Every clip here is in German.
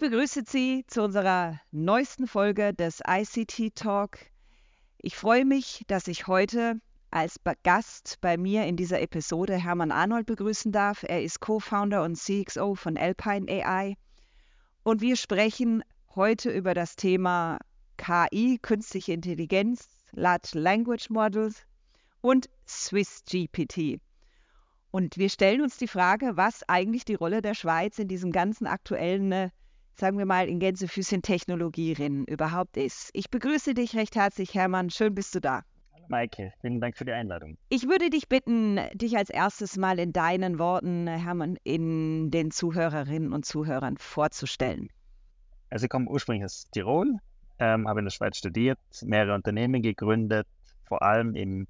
Ich begrüße Sie zu unserer neuesten Folge des ICT Talk. Ich freue mich, dass ich heute als Gast bei mir in dieser Episode Hermann Arnold begrüßen darf. Er ist Co-Founder und CXO von Alpine AI. Und wir sprechen heute über das Thema KI, künstliche Intelligenz, Large Language Models und Swiss GPT. Und wir stellen uns die Frage, was eigentlich die Rolle der Schweiz in diesem ganzen aktuellen sagen wir mal, in Gänsefüßchen Technologierennen überhaupt ist. Ich begrüße dich recht herzlich, Hermann. Schön bist du da. Hallo Maike, vielen Dank für die Einladung. Ich würde dich bitten, dich als erstes mal in deinen Worten, Hermann, in den Zuhörerinnen und Zuhörern vorzustellen. Also ich komme ursprünglich aus Tirol, ähm, habe in der Schweiz studiert, mehrere Unternehmen gegründet, vor allem im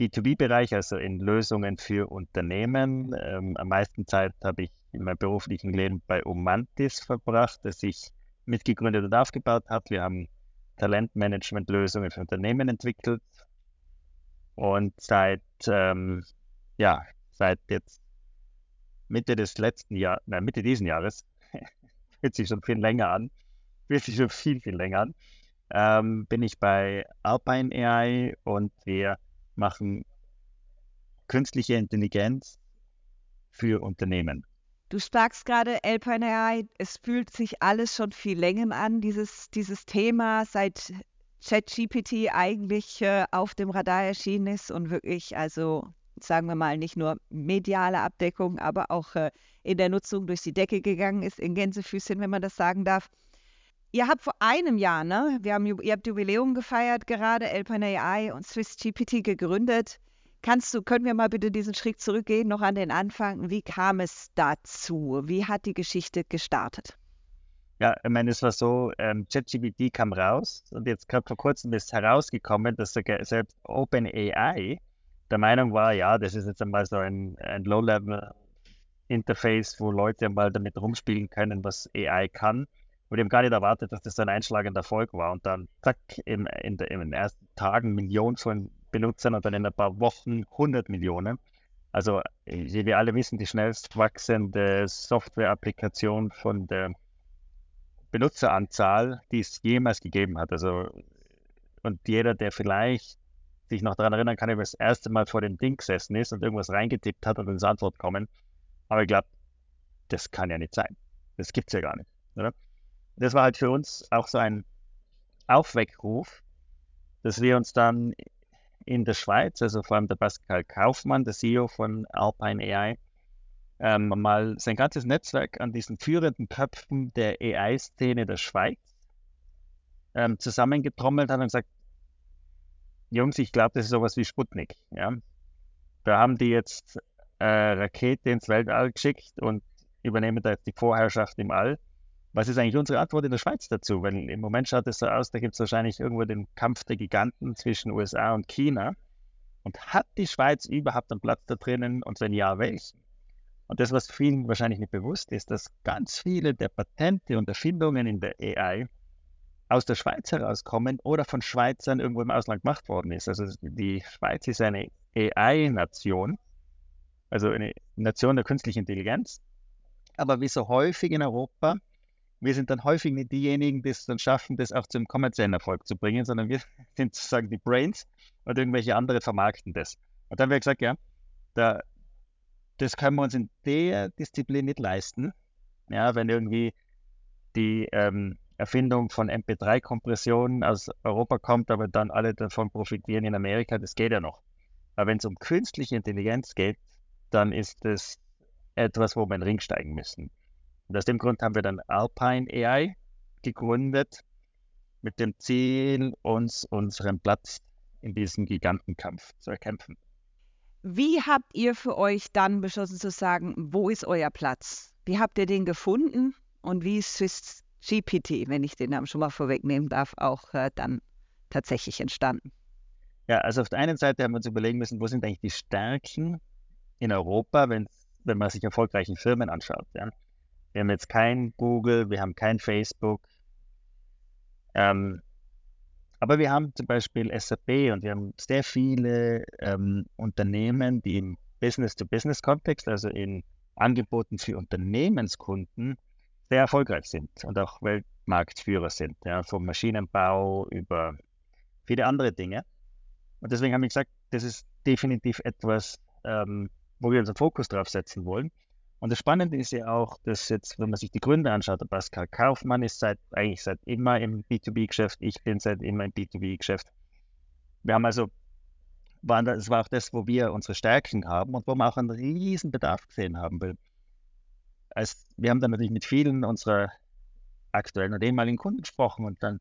B2B-Bereich, also in Lösungen für Unternehmen. Ähm, am meisten Zeit habe ich in meinem beruflichen Leben bei Umantis verbracht, das sich mitgegründet und aufgebaut hat. Wir haben Talentmanagement-Lösungen für Unternehmen entwickelt. Und seit, ähm, ja, seit jetzt Mitte des letzten Jahres, nein, Mitte diesen Jahres, fühlt sich schon viel länger an, fühlt sich schon viel, viel länger an, ähm, bin ich bei Alpine AI und wir machen künstliche Intelligenz für Unternehmen. Du sagst gerade Alpine AI, es fühlt sich alles schon viel länger an, dieses, dieses Thema, seit ChatGPT eigentlich äh, auf dem Radar erschienen ist und wirklich, also sagen wir mal, nicht nur mediale Abdeckung, aber auch äh, in der Nutzung durch die Decke gegangen ist, in Gänsefüßchen, wenn man das sagen darf. Ihr habt vor einem Jahr, ne? Wir haben, ihr habt Jubiläum gefeiert gerade, Alpine AI und Swiss GPT gegründet. Kannst du, können wir mal bitte diesen Schritt zurückgehen, noch an den Anfang? Wie kam es dazu? Wie hat die Geschichte gestartet? Ja, ich meine, es war so, ähm, kam raus und jetzt gerade vor kurzem ist herausgekommen, dass sogar selbst OpenAI der Meinung war, ja, das ist jetzt einmal so ein, ein Low-Level-Interface, wo Leute mal damit rumspielen können, was AI kann. Und die haben gar nicht erwartet, dass das so ein einschlagender Erfolg war. Und dann, zack, in, in, in den ersten Tagen Millionen von Benutzern und dann in ein paar Wochen 100 Millionen. Also, wie wir alle wissen, die schnellst wachsende Software-Applikation von der Benutzeranzahl, die es jemals gegeben hat. Also, und jeder, der vielleicht sich noch daran erinnern kann, wie das erste Mal vor dem Ding gesessen ist und irgendwas reingetippt hat und ins Antwort kommen. Aber ich glaube, das kann ja nicht sein. Das gibt es ja gar nicht. Oder? Das war halt für uns auch so ein Aufweckruf, dass wir uns dann in der Schweiz, also vor allem der Pascal Kaufmann, der CEO von Alpine AI, ähm, mal sein ganzes Netzwerk an diesen führenden Köpfen der AI-Szene der Schweiz ähm, zusammengetrommelt hat und gesagt, Jungs, ich glaube, das ist sowas wie Sputnik. Ja? Da haben die jetzt äh, Rakete ins Weltall geschickt und übernehmen da jetzt die Vorherrschaft im All. Was ist eigentlich unsere Antwort in der Schweiz dazu? Weil im Moment schaut es so aus, da gibt es wahrscheinlich irgendwo den Kampf der Giganten zwischen USA und China. Und hat die Schweiz überhaupt einen Platz da drinnen? Und wenn ja, welchen? Und das, was vielen wahrscheinlich nicht bewusst ist, dass ganz viele der Patente und Erfindungen in der AI aus der Schweiz herauskommen oder von Schweizern irgendwo im Ausland gemacht worden ist. Also die Schweiz ist eine AI-Nation, also eine Nation der künstlichen Intelligenz. Aber wie so häufig in Europa wir sind dann häufig nicht diejenigen, die es dann schaffen, das auch zum kommerziellen Erfolg zu bringen, sondern wir sind sozusagen die Brains und irgendwelche andere vermarkten das. Und dann haben wir gesagt, ja, da, das können wir uns in der Disziplin nicht leisten. Ja, wenn irgendwie die ähm, Erfindung von MP3-Kompressionen aus Europa kommt, aber dann alle davon profitieren in Amerika, das geht ja noch. Aber wenn es um künstliche Intelligenz geht, dann ist das etwas, wo wir in den Ring steigen müssen. Und aus dem Grund haben wir dann Alpine AI gegründet, mit dem Ziel, uns unseren Platz in diesem Gigantenkampf zu erkämpfen. Wie habt ihr für euch dann beschlossen zu sagen, wo ist euer Platz? Wie habt ihr den gefunden und wie ist Swiss GPT, wenn ich den Namen schon mal vorwegnehmen darf, auch äh, dann tatsächlich entstanden? Ja, also auf der einen Seite haben wir uns überlegen müssen, wo sind eigentlich die Stärken in Europa, wenn, wenn man sich erfolgreichen Firmen anschaut. Ja? Wir haben jetzt kein Google, wir haben kein Facebook. Ähm, aber wir haben zum Beispiel SAP und wir haben sehr viele ähm, Unternehmen, die im Business-to-Business-Kontext, also in Angeboten für Unternehmenskunden, sehr erfolgreich sind und auch Weltmarktführer sind, ja, vom Maschinenbau über viele andere Dinge. Und deswegen haben wir gesagt, das ist definitiv etwas, ähm, wo wir unseren Fokus drauf setzen wollen. Und das Spannende ist ja auch, dass jetzt, wenn man sich die Gründe anschaut, der Pascal Kaufmann ist seit, eigentlich seit immer im B2B-Geschäft, ich bin seit immer im B2B-Geschäft. Wir haben also, waren das war auch das, wo wir unsere Stärken haben und wo wir auch einen riesen Bedarf gesehen haben. Weil als, wir haben dann natürlich mit vielen unserer aktuellen und ehemaligen Kunden gesprochen und dann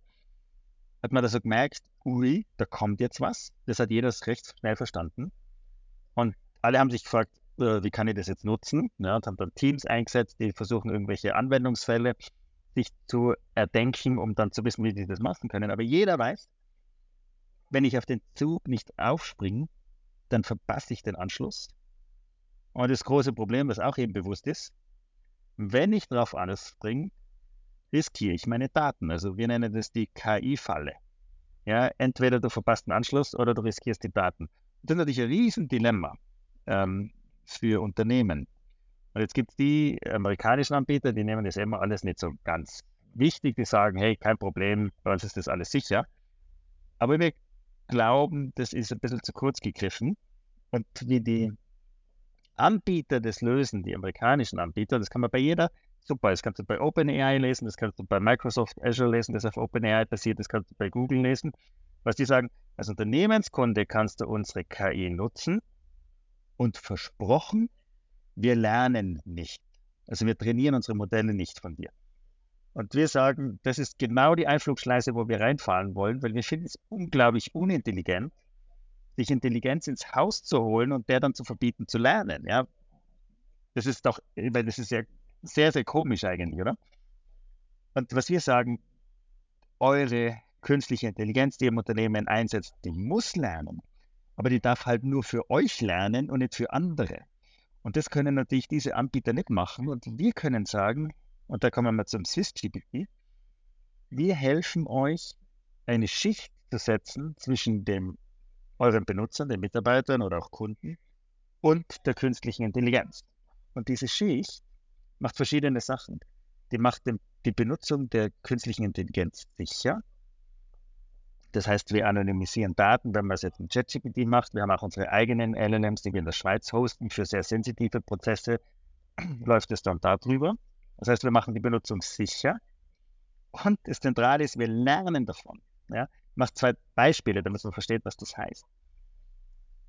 hat man da so gemerkt, ui, da kommt jetzt was. Das hat jeder recht schnell verstanden. Und alle haben sich gefragt, äh, wie kann ich das jetzt nutzen? Ja, und haben dann Teams eingesetzt, die versuchen, irgendwelche Anwendungsfälle sich zu erdenken, um dann zu wissen, wie sie das machen können. Aber jeder weiß, wenn ich auf den Zug nicht aufspringe, dann verpasse ich den Anschluss. Und das große Problem, was auch eben bewusst ist, wenn ich drauf anspringe, riskiere ich meine Daten. Also wir nennen das die KI-Falle. Ja, entweder du verpasst den Anschluss oder du riskierst die Daten. Das ist natürlich ein Riesendilemma. Ähm, für Unternehmen. Und jetzt gibt es die amerikanischen Anbieter, die nehmen das immer alles nicht so ganz wichtig. Die sagen, hey, kein Problem, bei uns ist das alles sicher. Aber wir glauben, das ist ein bisschen zu kurz gegriffen. Und wie die Anbieter das lösen, die amerikanischen Anbieter, das kann man bei jeder, super, das kannst du bei OpenAI lesen, das kannst du bei Microsoft Azure lesen, das auf OpenAI basiert, das kannst du bei Google lesen. Was die sagen, als Unternehmenskunde kannst du unsere KI nutzen, und versprochen, wir lernen nicht. Also wir trainieren unsere Modelle nicht von dir. Und wir sagen, das ist genau die Einflugschleise, wo wir reinfahren wollen, weil wir finden es unglaublich unintelligent, sich Intelligenz ins Haus zu holen und der dann zu verbieten zu lernen. Ja, das ist doch, weil das ist ja sehr, sehr komisch eigentlich, oder? Und was wir sagen, eure künstliche Intelligenz, die ihr im Unternehmen einsetzt, die muss lernen aber die darf halt nur für euch lernen und nicht für andere. Und das können natürlich diese Anbieter nicht machen. Und wir können sagen, und da kommen wir zum SwissGPT, wir helfen euch, eine Schicht zu setzen zwischen dem, euren Benutzern, den Mitarbeitern oder auch Kunden und der künstlichen Intelligenz. Und diese Schicht macht verschiedene Sachen. Die macht den, die Benutzung der künstlichen Intelligenz sicher. Das heißt, wir anonymisieren Daten, wenn man es jetzt mit ChatGPT macht. Wir haben auch unsere eigenen LLMs, die wir in der Schweiz hosten. Für sehr sensitive Prozesse läuft es dann darüber. Das heißt, wir machen die Benutzung sicher. Und das Zentrale ist, wir lernen davon. Ja? Ich mache zwei Beispiele, damit man versteht, was das heißt.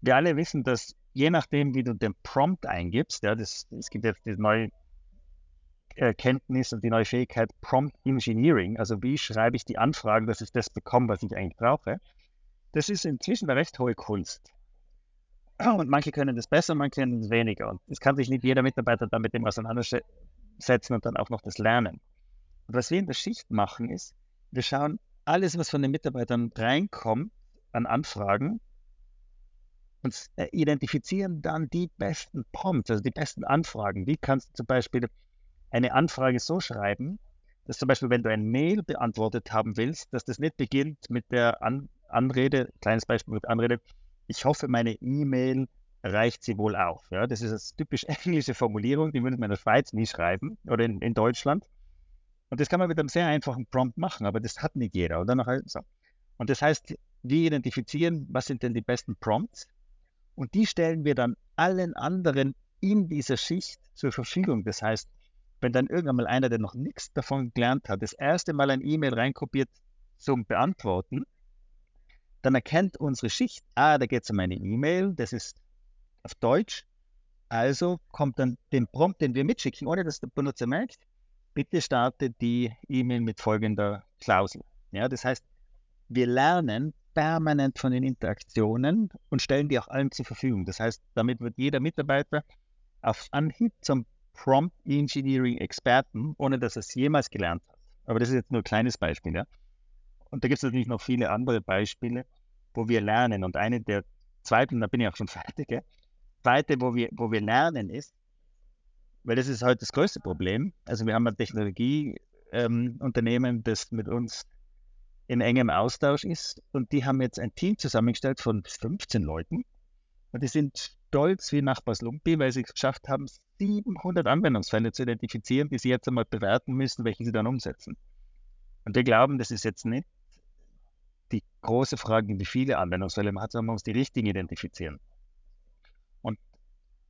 Wir alle wissen, dass je nachdem, wie du den Prompt eingibst, ja, das, es gibt jetzt die neue Erkenntnis und die neue Fähigkeit Prompt Engineering, also wie schreibe ich die Anfragen, dass ich das bekomme, was ich eigentlich brauche, das ist inzwischen eine recht hohe Kunst. Und manche können das besser, manche können es weniger. Und es kann sich nicht jeder Mitarbeiter dann mit dem auseinandersetzen und dann auch noch das lernen. Und was wir in der Schicht machen, ist, wir schauen alles, was von den Mitarbeitern reinkommt an Anfragen und äh, identifizieren dann die besten Prompts, also die besten Anfragen. Wie kannst du zum Beispiel eine Anfrage so schreiben, dass zum Beispiel, wenn du ein Mail beantwortet haben willst, dass das nicht beginnt mit der An Anrede, kleines Beispiel mit Anrede, ich hoffe, meine E-Mail reicht sie wohl auch. Ja, das ist eine typisch englische Formulierung, die würde man in der Schweiz nie schreiben oder in, in Deutschland. Und das kann man mit einem sehr einfachen Prompt machen, aber das hat nicht jeder. Und, und das heißt, wir identifizieren, was sind denn die besten Prompts und die stellen wir dann allen anderen in dieser Schicht zur Verfügung. Das heißt, wenn dann irgendwann mal einer, der noch nichts davon gelernt hat, das erste Mal ein E-Mail reinkopiert zum Beantworten, dann erkennt unsere Schicht, ah, da geht es um eine E-Mail, das ist auf Deutsch. Also kommt dann den Prompt, den wir mitschicken, ohne dass der Benutzer merkt, bitte starte die E-Mail mit folgender Klausel. Ja, das heißt, wir lernen permanent von den Interaktionen und stellen die auch allen zur Verfügung. Das heißt, damit wird jeder Mitarbeiter auf Anhieb zum Prompt Engineering Experten, ohne dass er es jemals gelernt hat. Aber das ist jetzt nur ein kleines Beispiel. Ja? Und da gibt es natürlich noch viele andere Beispiele, wo wir lernen. Und eine der zweiten, da bin ich auch schon fertig, ja? zweite, wo wir, wo wir lernen ist, weil das ist heute das größte Problem. Also wir haben ein Technologieunternehmen, ähm, das mit uns in engem Austausch ist und die haben jetzt ein Team zusammengestellt von 15 Leuten Und die sind stolz wie Nachbarslumpi, weil sie es geschafft haben, 700 Anwendungsfälle zu identifizieren, die sie jetzt einmal bewerten müssen, welche sie dann umsetzen. Und wir glauben, das ist jetzt nicht die große Frage, wie viele Anwendungsfälle man hat, sondern man muss die richtigen identifizieren. Und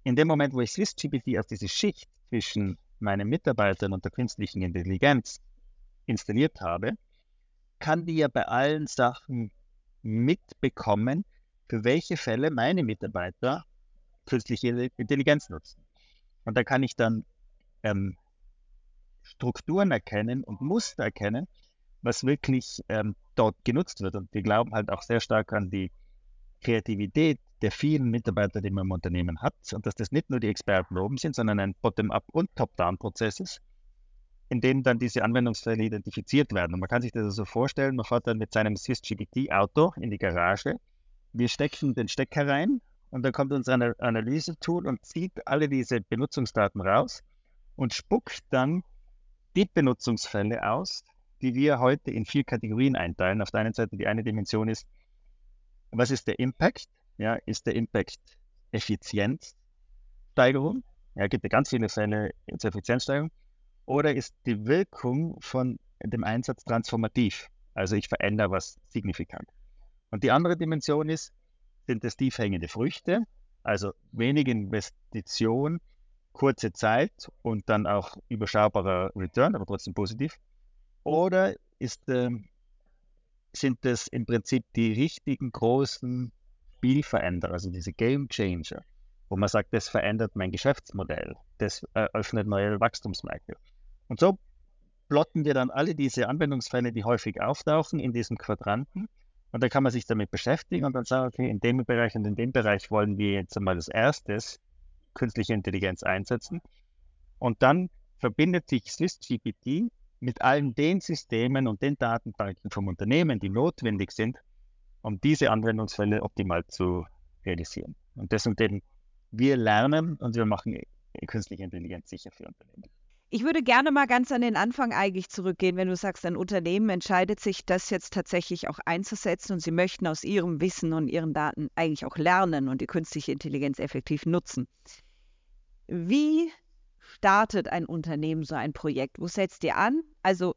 in dem Moment, wo ich SwissGPT auf diese Schicht zwischen meinen Mitarbeitern und der künstlichen Intelligenz installiert habe, kann die ja bei allen Sachen mitbekommen, für welche Fälle meine Mitarbeiter künstliche Intelligenz nutzen. Und da kann ich dann ähm, Strukturen erkennen und Muster erkennen, was wirklich ähm, dort genutzt wird. Und wir glauben halt auch sehr stark an die Kreativität der vielen Mitarbeiter, die man im Unternehmen hat und dass das nicht nur die Experten oben sind, sondern ein Bottom-up und Top-down-Prozess ist, in dem dann diese Anwendungsfälle identifiziert werden. Und man kann sich das so also vorstellen, man fährt dann mit seinem SysGPT-Auto in die Garage, wir stecken den Stecker rein und dann kommt unser Analyse-Tool und zieht alle diese Benutzungsdaten raus und spuckt dann die Benutzungsfälle aus, die wir heute in vier Kategorien einteilen. Auf der einen Seite die eine Dimension ist, was ist der Impact? Ja, ist der Impact Effizienzsteigerung? Ja, gibt ja ganz viele Fälle zur Effizienzsteigerung. Oder ist die Wirkung von dem Einsatz transformativ? Also ich verändere was signifikant. Und die andere Dimension ist, sind es tiefhängende Früchte, also wenig Investition, kurze Zeit und dann auch überschaubarer Return, aber trotzdem positiv. Oder ist, äh, sind es im Prinzip die richtigen großen Spielveränderer, also diese Game Changer, wo man sagt, das verändert mein Geschäftsmodell, das eröffnet neue Wachstumsmärkte. Und so plotten wir dann alle diese Anwendungsfälle, die häufig auftauchen, in diesen Quadranten. Und da kann man sich damit beschäftigen und dann sagen, okay, in dem Bereich und in dem Bereich wollen wir jetzt einmal als erstes künstliche Intelligenz einsetzen. Und dann verbindet sich SwissGPT mit allen den Systemen und den Datenbanken vom Unternehmen, die notwendig sind, um diese Anwendungsfälle optimal zu realisieren. Und deswegen wir lernen und wir machen künstliche Intelligenz sicher für Unternehmen. Ich würde gerne mal ganz an den Anfang eigentlich zurückgehen, wenn du sagst, ein Unternehmen entscheidet sich, das jetzt tatsächlich auch einzusetzen und sie möchten aus ihrem Wissen und ihren Daten eigentlich auch lernen und die künstliche Intelligenz effektiv nutzen. Wie startet ein Unternehmen so ein Projekt? Wo setzt ihr an? Also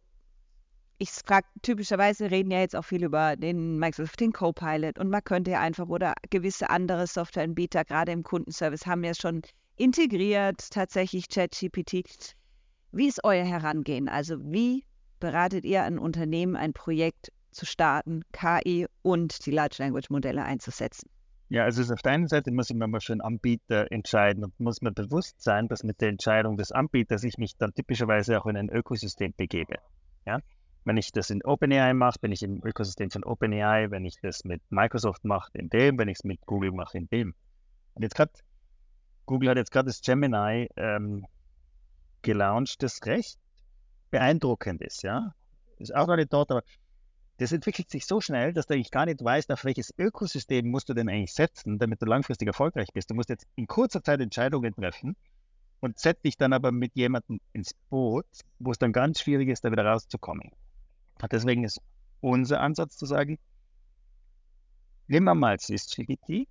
ich frage, typischerweise reden ja jetzt auch viel über den Microsoft den Copilot und man könnte ja einfach oder gewisse andere Softwareanbieter, gerade im Kundenservice, haben ja schon integriert tatsächlich ChatGPT. Wie ist euer Herangehen? Also wie beratet ihr ein Unternehmen, ein Projekt zu starten, KI und die Large Language Modelle einzusetzen? Ja, also auf der einen Seite muss ich mir mal für einen Anbieter entscheiden und muss mir bewusst sein, dass mit der Entscheidung des Anbieters ich mich dann typischerweise auch in ein Ökosystem begebe. Ja? Wenn ich das in OpenAI mache, bin ich im Ökosystem von OpenAI, wenn ich das mit Microsoft mache, in dem, wenn ich es mit Google mache, in dem. Und jetzt gerade, Google hat jetzt gerade das Gemini ähm, gelauncht, das recht beeindruckend ist, ja. Ist auch noch nicht dort, aber das entwickelt sich so schnell, dass du eigentlich gar nicht weißt, auf welches Ökosystem musst du denn eigentlich setzen, damit du langfristig erfolgreich bist. Du musst jetzt in kurzer Zeit Entscheidungen treffen und setzt dich dann aber mit jemandem ins Boot, wo es dann ganz schwierig ist, da wieder rauszukommen. Und deswegen ist unser Ansatz zu sagen, nimm mal SysGPT,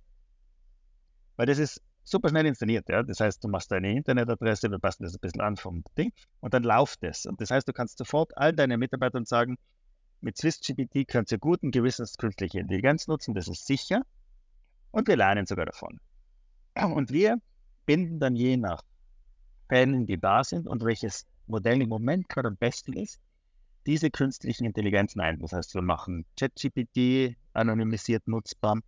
weil das ist super schnell installiert. Ja? Das heißt, du machst deine Internetadresse, wir passen das ein bisschen an vom Ding und dann läuft es. Und das heißt, du kannst sofort all deine Mitarbeitern sagen, mit SwissGPT könnt ihr guten Gewissens künstliche Intelligenz nutzen, das ist sicher. Und wir lernen sogar davon. Und wir binden dann je nach Fällen, die da sind und welches Modell im Moment gerade am besten ist, diese künstlichen Intelligenzen ein. Das heißt, wir machen ChatGPT anonymisiert nutzbar.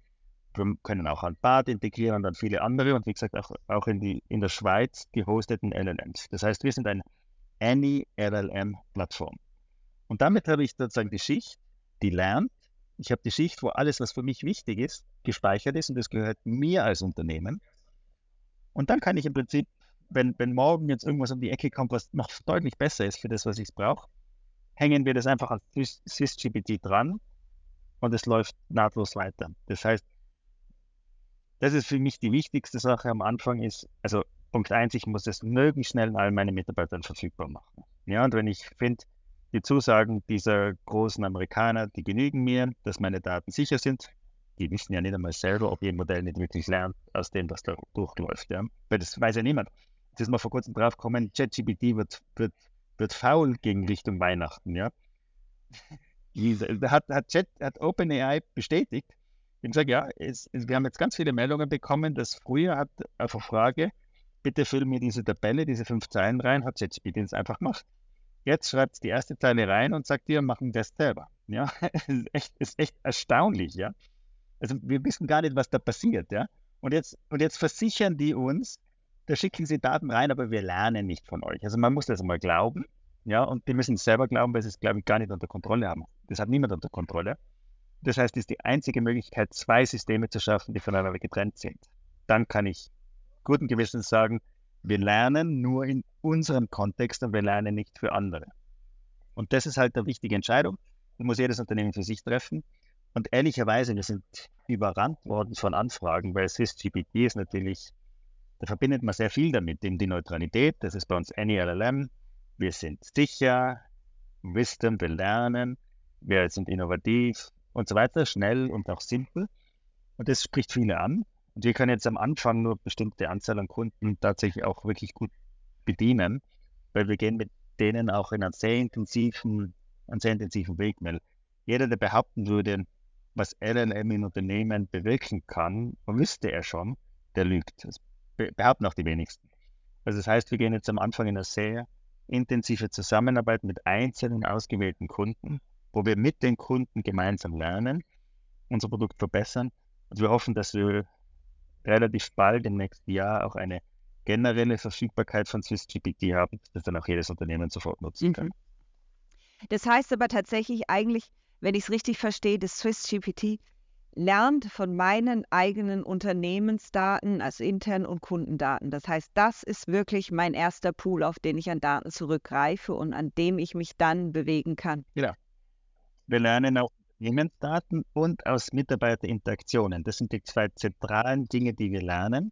Können auch an BART integrieren und dann viele andere und wie gesagt auch, auch in, die, in der Schweiz gehosteten LLMs. Das heißt, wir sind eine Any-LLM-Plattform. Und damit habe ich sozusagen die Schicht, die lernt. Ich habe die Schicht, wo alles, was für mich wichtig ist, gespeichert ist und das gehört mir als Unternehmen. Und dann kann ich im Prinzip, wenn, wenn morgen jetzt irgendwas um die Ecke kommt, was noch deutlich besser ist für das, was ich brauche, hängen wir das einfach an SwissGPT dran und es läuft nahtlos weiter. Das heißt, das ist für mich die wichtigste Sache am Anfang ist, also Punkt eins, ich muss es möglichst schnell all meine Mitarbeitern verfügbar machen. Ja, und wenn ich finde, die Zusagen dieser großen Amerikaner, die genügen mir, dass meine Daten sicher sind, die wissen ja nicht einmal selber, ob ihr Modell nicht wirklich lernt aus dem, was da durchläuft. Ja? Weil das weiß ja niemand. Jetzt ist mal vor kurzem drauf gekommen, ChatGPT wird, wird, wird faul gegen Richtung Weihnachten. Ja? hat, hat, hat OpenAI bestätigt. Ich gesagt, ja, es, es, wir haben jetzt ganz viele Meldungen bekommen, dass früher hat eine Frage, bitte füll mir diese Tabelle, diese fünf Zeilen rein, hat ChatGPT einfach gemacht. Jetzt schreibt es die erste Zeile rein und sagt dir, machen das selber. Ja, ist echt, ist echt erstaunlich, ja. Also wir wissen gar nicht, was da passiert, ja. Und jetzt, und jetzt versichern die uns, da schicken sie Daten rein, aber wir lernen nicht von euch. Also man muss das mal glauben, ja, und die müssen es selber glauben, weil sie es, glaube ich, gar nicht unter Kontrolle haben. Das hat niemand unter Kontrolle. Das heißt, es ist die einzige Möglichkeit, zwei Systeme zu schaffen, die voneinander getrennt sind. Dann kann ich guten Gewissens sagen, wir lernen nur in unserem Kontext und wir lernen nicht für andere. Und das ist halt eine wichtige Entscheidung. Die muss jedes Unternehmen für sich treffen. Und ehrlicherweise, wir sind überrannt worden von Anfragen, weil SysGPT ist natürlich, da verbindet man sehr viel damit, eben die Neutralität, das ist bei uns AnyLLM, wir sind sicher, Wisdom, wir lernen, wir sind innovativ und so weiter, schnell und auch simpel. Und das spricht viele an. Und wir können jetzt am Anfang nur bestimmte Anzahl an Kunden tatsächlich auch wirklich gut bedienen, weil wir gehen mit denen auch in einen sehr intensiven, einen sehr intensiven Weg. Weil jeder, der behaupten würde, was LLM in Unternehmen bewirken kann, wüsste er schon, der lügt. Das behaupten auch die wenigsten. Also das heißt, wir gehen jetzt am Anfang in eine sehr intensive Zusammenarbeit mit einzelnen ausgewählten Kunden, wo wir mit den Kunden gemeinsam lernen, unser Produkt verbessern und wir hoffen, dass wir relativ bald im nächsten Jahr auch eine generelle Verfügbarkeit von SwissGPT haben, das dann auch jedes Unternehmen sofort nutzen kann. Mhm. Das heißt aber tatsächlich eigentlich, wenn ich es richtig verstehe, das SwissGPT lernt von meinen eigenen Unternehmensdaten, also intern und Kundendaten. Das heißt, das ist wirklich mein erster Pool, auf den ich an Daten zurückgreife und an dem ich mich dann bewegen kann. Genau. Wir lernen auch Unternehmensdaten und aus Mitarbeiterinteraktionen. Das sind die zwei zentralen Dinge, die wir lernen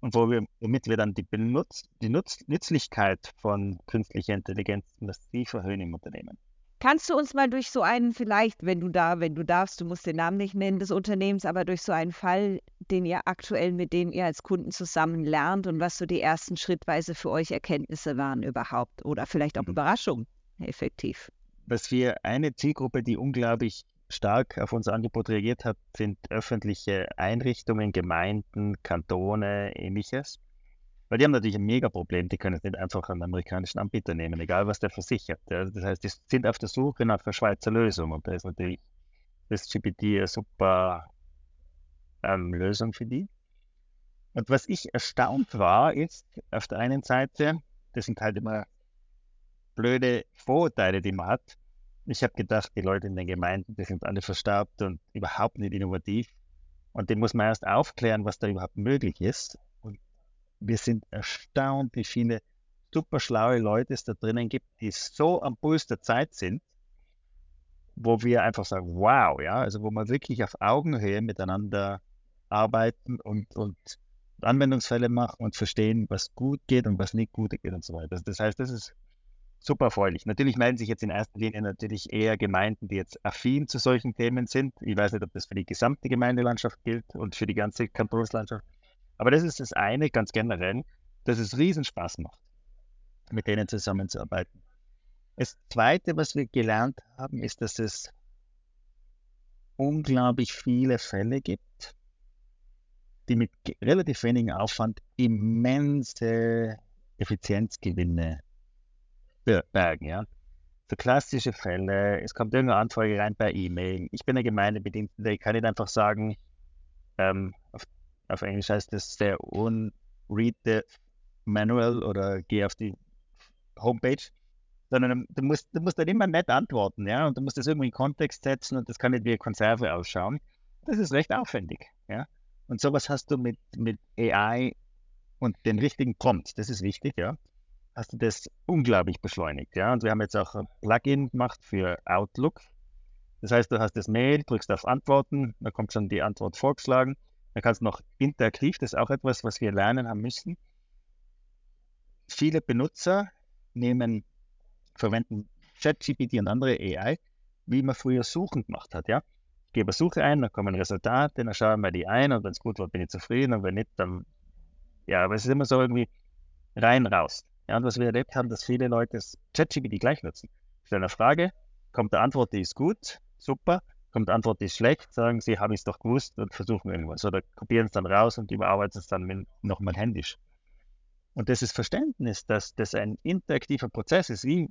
und wo wir, womit wir dann die, Benutz, die Nutz, Nützlichkeit von künstlicher Intelligenz massiv erhöhen im Unternehmen. Kannst du uns mal durch so einen, vielleicht, wenn du da, wenn du darfst, du musst den Namen nicht nennen des Unternehmens, aber durch so einen Fall, den ihr aktuell, mit dem ihr als Kunden zusammen lernt und was so die ersten schrittweise für euch Erkenntnisse waren überhaupt oder vielleicht auch mhm. Überraschungen effektiv? Was wir eine Zielgruppe, die unglaublich stark auf unser Angebot reagiert hat, sind öffentliche Einrichtungen, Gemeinden, Kantone, ähnliches. Weil die haben natürlich ein Mega-Problem, die können es nicht einfach einen amerikanischen Anbieter nehmen, egal was der versichert. Das heißt, die sind auf der Suche nach einer Schweizer Lösung und da ist natürlich das GPT eine super ähm, Lösung für die. Und was ich erstaunt war, ist auf der einen Seite, das sind halt immer blöde Vorurteile, die man hat, ich habe gedacht, die Leute in den Gemeinden, die sind alle verstaubt und überhaupt nicht innovativ. Und den muss man erst aufklären, was da überhaupt möglich ist. Und wir sind erstaunt, wie viele super schlaue Leute es da drinnen gibt, die so am Puls der Zeit sind, wo wir einfach sagen, wow, ja, also wo man wirklich auf Augenhöhe miteinander arbeiten und, und Anwendungsfälle machen und verstehen, was gut geht und was nicht gut geht und so weiter. Das heißt, das ist super erfreulich. Natürlich melden sich jetzt in erster Linie natürlich eher Gemeinden, die jetzt affin zu solchen Themen sind. Ich weiß nicht, ob das für die gesamte Gemeindelandschaft gilt und für die ganze Kantonslandschaft. Aber das ist das eine ganz generell, dass es riesen Spaß macht, mit denen zusammenzuarbeiten. Das zweite, was wir gelernt haben, ist, dass es unglaublich viele Fälle gibt, die mit relativ wenigem Aufwand immense Effizienzgewinne bergen, ja. Für klassische Fälle, es kommt irgendeine Anfrage rein per E-Mail. Ich bin der Gemeindebedienstete, ich kann nicht einfach sagen, ähm, auf, auf, Englisch heißt das der Read the Manual oder geh auf die Homepage, sondern du musst, du musst dann immer nett antworten, ja, und du musst das irgendwie in Kontext setzen und das kann nicht wie eine Konserve ausschauen. Das ist recht aufwendig, ja. Und sowas hast du mit, mit AI und den richtigen Prompt, das ist wichtig, ja hast du das unglaublich beschleunigt. Ja? Und wir haben jetzt auch ein Plugin gemacht für Outlook. Das heißt, du hast das Mail, drückst auf Antworten, da kommt schon die Antwort vorgeschlagen. Dann kannst du noch interaktiv, das ist auch etwas, was wir lernen haben müssen. Viele Benutzer nehmen, verwenden ChatGPT und andere AI, wie man früher Suchen gemacht hat. Ja? Ich gebe Suche ein, dann kommen Resultate, dann schaue ich mir die ein und wenn es gut wird, bin ich zufrieden und wenn nicht, dann, ja, aber es ist immer so irgendwie rein, raus. Ja, und was wir erlebt haben, dass viele Leute das ChatGPT gleich nutzen. Stellen eine Frage, kommt eine Antwort, die ist gut, super, kommt eine Antwort, die ist schlecht, sagen sie, habe ich es doch gewusst und versuchen irgendwas. Oder kopieren es dann raus und überarbeiten es dann nochmal händisch. Und das ist Verständnis, dass das ein interaktiver Prozess ist. Wie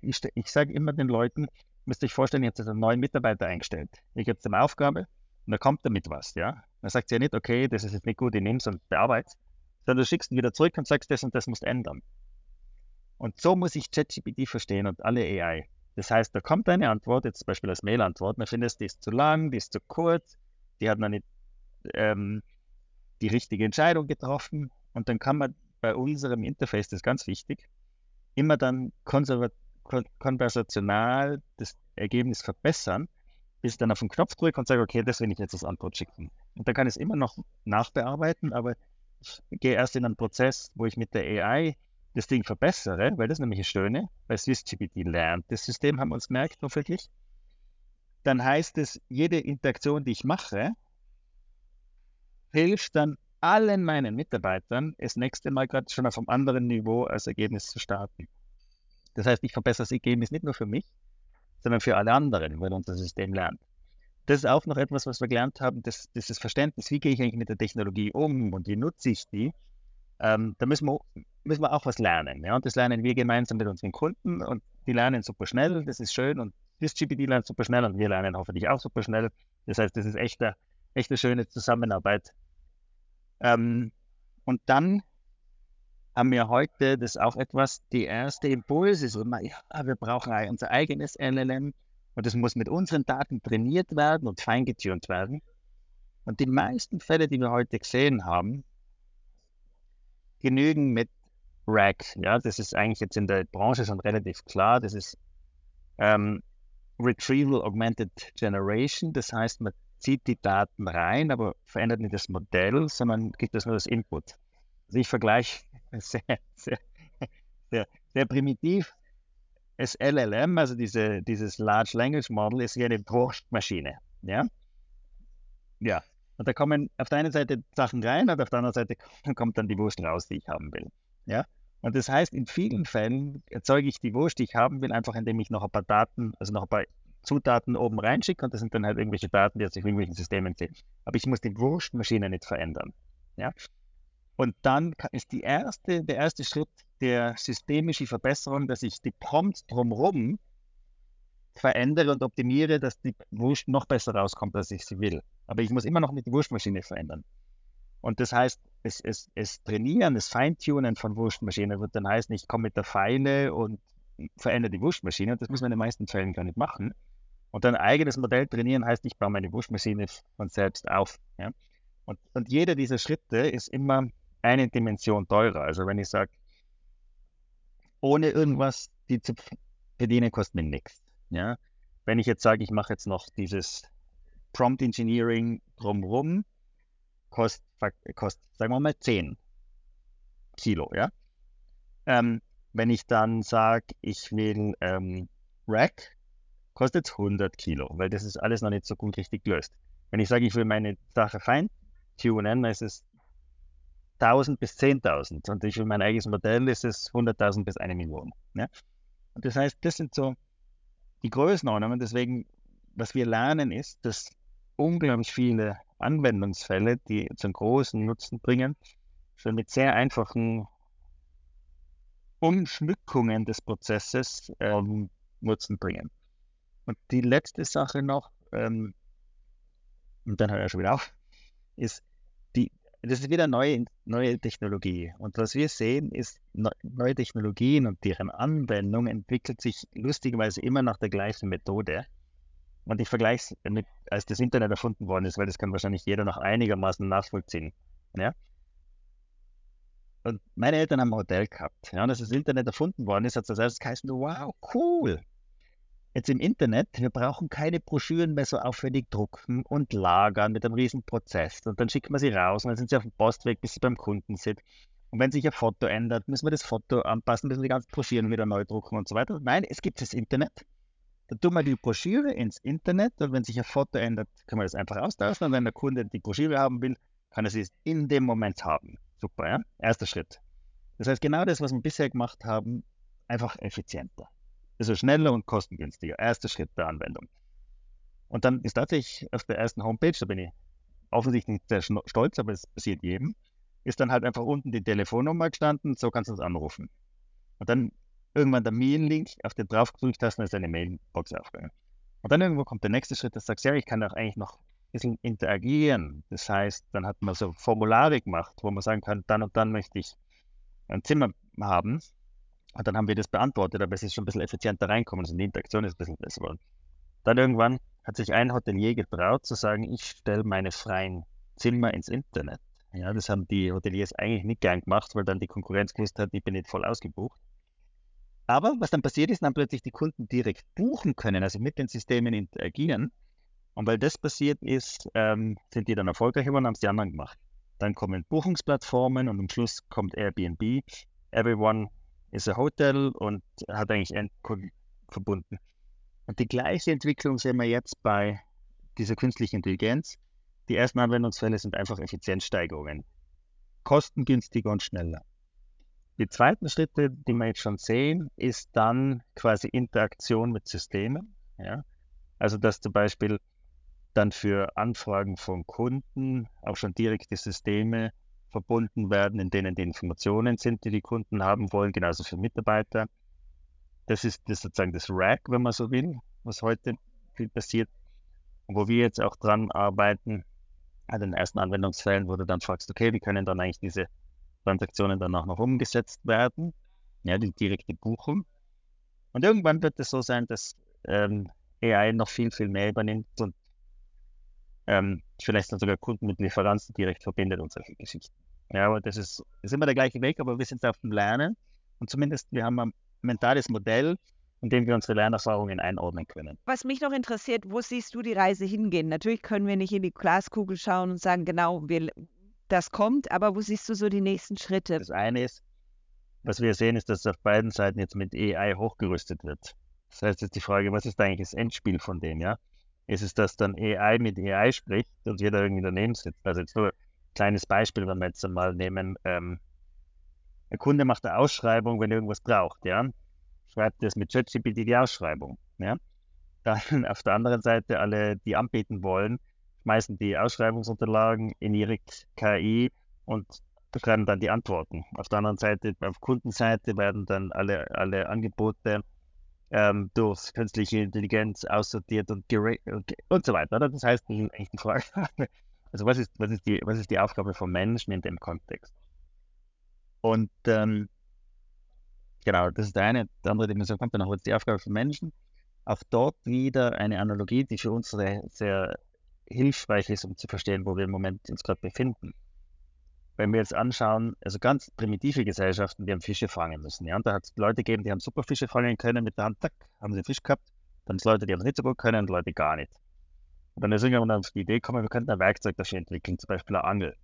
ich, ich sage immer den Leuten, müsst ihr euch vorstellen, ihr habt einen neuen Mitarbeiter eingestellt. Ich gebe ihm Aufgabe und er kommt damit was, ja. Dann sagt sie ja nicht, okay, das ist jetzt nicht gut, ich nehme es und bearbeite sondern du schickst ihn wieder zurück und sagst, das und das musst ändern. Und so muss ich ChatGPT verstehen und alle AI. Das heißt, da kommt eine Antwort, jetzt zum Beispiel als Mail-Antwort, man findet, die ist zu lang, die ist zu kurz, die hat noch nicht ähm, die richtige Entscheidung getroffen und dann kann man bei unserem Interface, das ist ganz wichtig, immer dann konversational das Ergebnis verbessern, bis ich dann auf den Knopf drücke und sage, okay, das will ich jetzt als Antwort schicken. Und dann kann ich es immer noch nachbearbeiten, aber ich gehe erst in einen Prozess, wo ich mit der AI das Ding verbessere, weil das nämlich das Schöne, weil SwissGPT lernt. Das System haben wir uns gemerkt, hoffentlich. Dann heißt es, jede Interaktion, die ich mache, hilft dann allen meinen Mitarbeitern, das nächste Mal gerade schon auf einem anderen Niveau als Ergebnis zu starten. Das heißt, ich verbessere das Ergebnis nicht nur für mich, sondern für alle anderen, weil unser System lernt. Das ist auch noch etwas, was wir gelernt haben, das, dieses Verständnis, wie gehe ich eigentlich mit der Technologie um und wie nutze ich die. Ähm, da müssen wir, müssen wir auch was lernen. Ja? Und das lernen wir gemeinsam mit unseren Kunden und die lernen super schnell, das ist schön und das GPT lernt super schnell und wir lernen hoffentlich auch super schnell. Das heißt, das ist echt eine, echt eine schöne Zusammenarbeit ähm, und dann haben wir heute das auch etwas, die erste Impulse, so, ja, wir brauchen unser eigenes LLM und das muss mit unseren Daten trainiert werden und feingetunt werden. Und die meisten Fälle, die wir heute gesehen haben, genügen mit RAG. Ja, das ist eigentlich jetzt in der Branche schon relativ klar. Das ist ähm, Retrieval Augmented Generation. Das heißt, man zieht die Daten rein, aber verändert nicht das Modell, sondern gibt es nur das Input. Also ich vergleiche sehr, sehr, sehr, sehr primitiv. Das LLM, also diese, dieses Large Language Model, ist wie eine Wurstmaschine. Ja? Ja. Und da kommen auf der einen Seite Sachen rein und auf der anderen Seite kommt dann die Wurst raus, die ich haben will. Ja? Und das heißt, in vielen Fällen erzeuge ich die Wurst, die ich haben will, einfach indem ich noch ein paar Daten, also noch ein paar Zutaten oben reinschicke und das sind dann halt irgendwelche Daten, die aus irgendwelchen Systemen sehen. Aber ich muss die Wurstmaschine nicht verändern. Ja? Und dann ist die erste, der erste Schritt der systemischen Verbesserung, dass ich die Prompts drumherum verändere und optimiere, dass die Wurst noch besser rauskommt, als ich sie will. Aber ich muss immer noch mit der Wurstmaschine verändern. Und das heißt, es, es, es Trainieren, das Feintunen von Wurstmaschinen wird dann heißen, ich komme mit der Feile und verändere die Wurstmaschine. Und das muss man in den meisten Fällen gar nicht machen. Und ein eigenes Modell trainieren heißt, ich baue meine Waschmaschine von selbst auf. Ja? Und, und jeder dieser Schritte ist immer eine Dimension teurer. Also wenn ich sage, ohne irgendwas die zu bedienen, kostet mir nichts. Ja? Wenn ich jetzt sage, ich mache jetzt noch dieses Prompt Engineering drumherum, kostet, kostet, sagen wir mal, 10 Kilo. Ja? Ähm, wenn ich dann sage, ich will ähm, Rack, kostet 100 Kilo, weil das ist alles noch nicht so gut richtig gelöst. Wenn ich sage, ich will meine Sache fein-tunen, dann ist es 1000 bis 10.000 und ich will mein eigenes Modell, ist es 100.000 bis eine Million. Ja? Und das heißt, das sind so die Größenordnungen. Deswegen, was wir lernen, ist, dass unglaublich viele Anwendungsfälle, die zum großen Nutzen bringen, schon mit sehr einfachen Umschmückungen des Prozesses ähm, Nutzen bringen. Und die letzte Sache noch, ähm, und dann höre ich schon wieder auf, ist, die, das ist wieder neue, neue Technologie. Und was wir sehen, ist, neue Technologien und deren Anwendung entwickelt sich lustigerweise immer nach der gleichen Methode. Und ich vergleiche es mit, als das Internet erfunden worden ist, weil das kann wahrscheinlich jeder noch einigermaßen nachvollziehen. Ja? Und meine Eltern haben ein Hotel gehabt. Ja, und als das Internet erfunden worden ist, hat es als erstes geheißen, wow, cool, Jetzt im Internet, wir brauchen keine Broschüren mehr so aufwendig drucken und lagern mit einem riesen Prozess. Und dann schicken wir sie raus und dann sind sie auf dem Postweg, bis sie beim Kunden sind. Und wenn sich ein Foto ändert, müssen wir das Foto anpassen, müssen die ganzen Broschüren wieder neu drucken und so weiter. Nein, es gibt das Internet. Dann tun wir die Broschüre ins Internet und wenn sich ein Foto ändert, können wir das einfach austauschen. Und wenn der Kunde die Broschüre haben will, kann er sie in dem Moment haben. Super, ja? Erster Schritt. Das heißt, genau das, was wir bisher gemacht haben, einfach effizienter. Also schneller und kostengünstiger. Erster Schritt der Anwendung. Und dann ist tatsächlich auf der ersten Homepage, da bin ich offensichtlich nicht sehr stolz, aber es passiert jedem, ist dann halt einfach unten die Telefonnummer gestanden, so kannst du uns anrufen. Und dann irgendwann der Mail-Link, auf den drauf gedrückt hast, dann ist deine Mailbox aufgegangen. Und dann irgendwo kommt der nächste Schritt, das sagst, ja, ich kann auch eigentlich noch ein bisschen interagieren. Das heißt, dann hat man so Formulare gemacht, wo man sagen kann, dann und dann möchte ich ein Zimmer haben. Und dann haben wir das beantwortet, aber es ist schon ein bisschen effizienter reinkommen, also die Interaktion ist ein bisschen besser geworden. Dann irgendwann hat sich ein Hotelier getraut zu sagen, ich stelle meine freien Zimmer ins Internet. Ja, das haben die Hoteliers eigentlich nicht gern gemacht, weil dann die Konkurrenz gewusst hat, ich bin nicht voll ausgebucht. Aber was dann passiert ist, dann plötzlich die Kunden direkt buchen können, also mit den Systemen interagieren. Und weil das passiert ist, ähm, sind die dann erfolgreich geworden haben es die anderen gemacht. Dann kommen Buchungsplattformen und am Schluss kommt Airbnb. Everyone is a Hotel und hat eigentlich Endkunden verbunden. Und die gleiche Entwicklung sehen wir jetzt bei dieser künstlichen Intelligenz. Die ersten Anwendungsfälle sind einfach Effizienzsteigerungen. Kostengünstiger und schneller. Die zweiten Schritte, die wir jetzt schon sehen, ist dann quasi Interaktion mit Systemen. Ja? Also dass zum Beispiel dann für Anfragen von Kunden auch schon direkte Systeme verbunden werden, in denen die Informationen sind, die die Kunden haben wollen, genauso für Mitarbeiter. Das ist das sozusagen das Rack, wenn man so will, was heute viel passiert. Wo wir jetzt auch dran arbeiten, an den ersten Anwendungsfällen, wo du dann fragst, okay, wie können dann eigentlich diese Transaktionen dann auch noch umgesetzt werden, ja, die direkte Buchung. Und irgendwann wird es so sein, dass ähm, AI noch viel, viel mehr übernimmt und ähm, vielleicht dann sogar Kunden mit Lieferanten direkt verbindet und solche Geschichten. Ja, aber das ist, ist immer der gleiche Weg, aber wir sind auf dem Lernen und zumindest wir haben ein mentales Modell, in dem wir unsere Lernerfahrungen einordnen können. Was mich noch interessiert, wo siehst du die Reise hingehen? Natürlich können wir nicht in die Glaskugel schauen und sagen, genau, wir, das kommt, aber wo siehst du so die nächsten Schritte? Das eine ist, was wir sehen, ist, dass auf beiden Seiten jetzt mit AI hochgerüstet wird. Das heißt jetzt die Frage, was ist eigentlich das Endspiel von dem, ja? ist es, dass dann AI mit AI spricht und jeder irgendwie daneben sitzt. Also jetzt nur ein kleines Beispiel, wenn wir jetzt mal nehmen, ähm, ein Kunde macht eine Ausschreibung, wenn er irgendwas braucht, ja, schreibt das mit ChatGPT die Ausschreibung, ja. Dann auf der anderen Seite alle, die anbieten wollen, schmeißen die Ausschreibungsunterlagen in ihre KI und schreiben dann die Antworten. Auf der anderen Seite, auf Kundenseite werden dann alle, alle Angebote ähm, durch künstliche Intelligenz aussortiert und, und, und so weiter. Oder? Das heißt, das ist echt eine Frage. Also was ist, was ist, die, was ist die Aufgabe von Menschen in dem Kontext? Und ähm, genau, das ist der eine. Der andere Dimension kommt dann noch, was ist die Aufgabe von Menschen? Auch dort wieder eine Analogie, die für uns sehr, sehr hilfreich ist, um zu verstehen, wo wir im Moment uns gerade befinden wenn wir jetzt anschauen, also ganz primitive Gesellschaften, die haben Fische fangen müssen. Ja? Und da hat es Leute gegeben, die haben super Fische fangen können mit der Hand, zack, haben sie Fisch gehabt. Dann es Leute, die haben es nicht so gut können und Leute gar nicht. Und dann ist irgendwann auf die Idee gekommen, wir könnten ein Werkzeug dafür entwickeln, zum Beispiel eine Angel.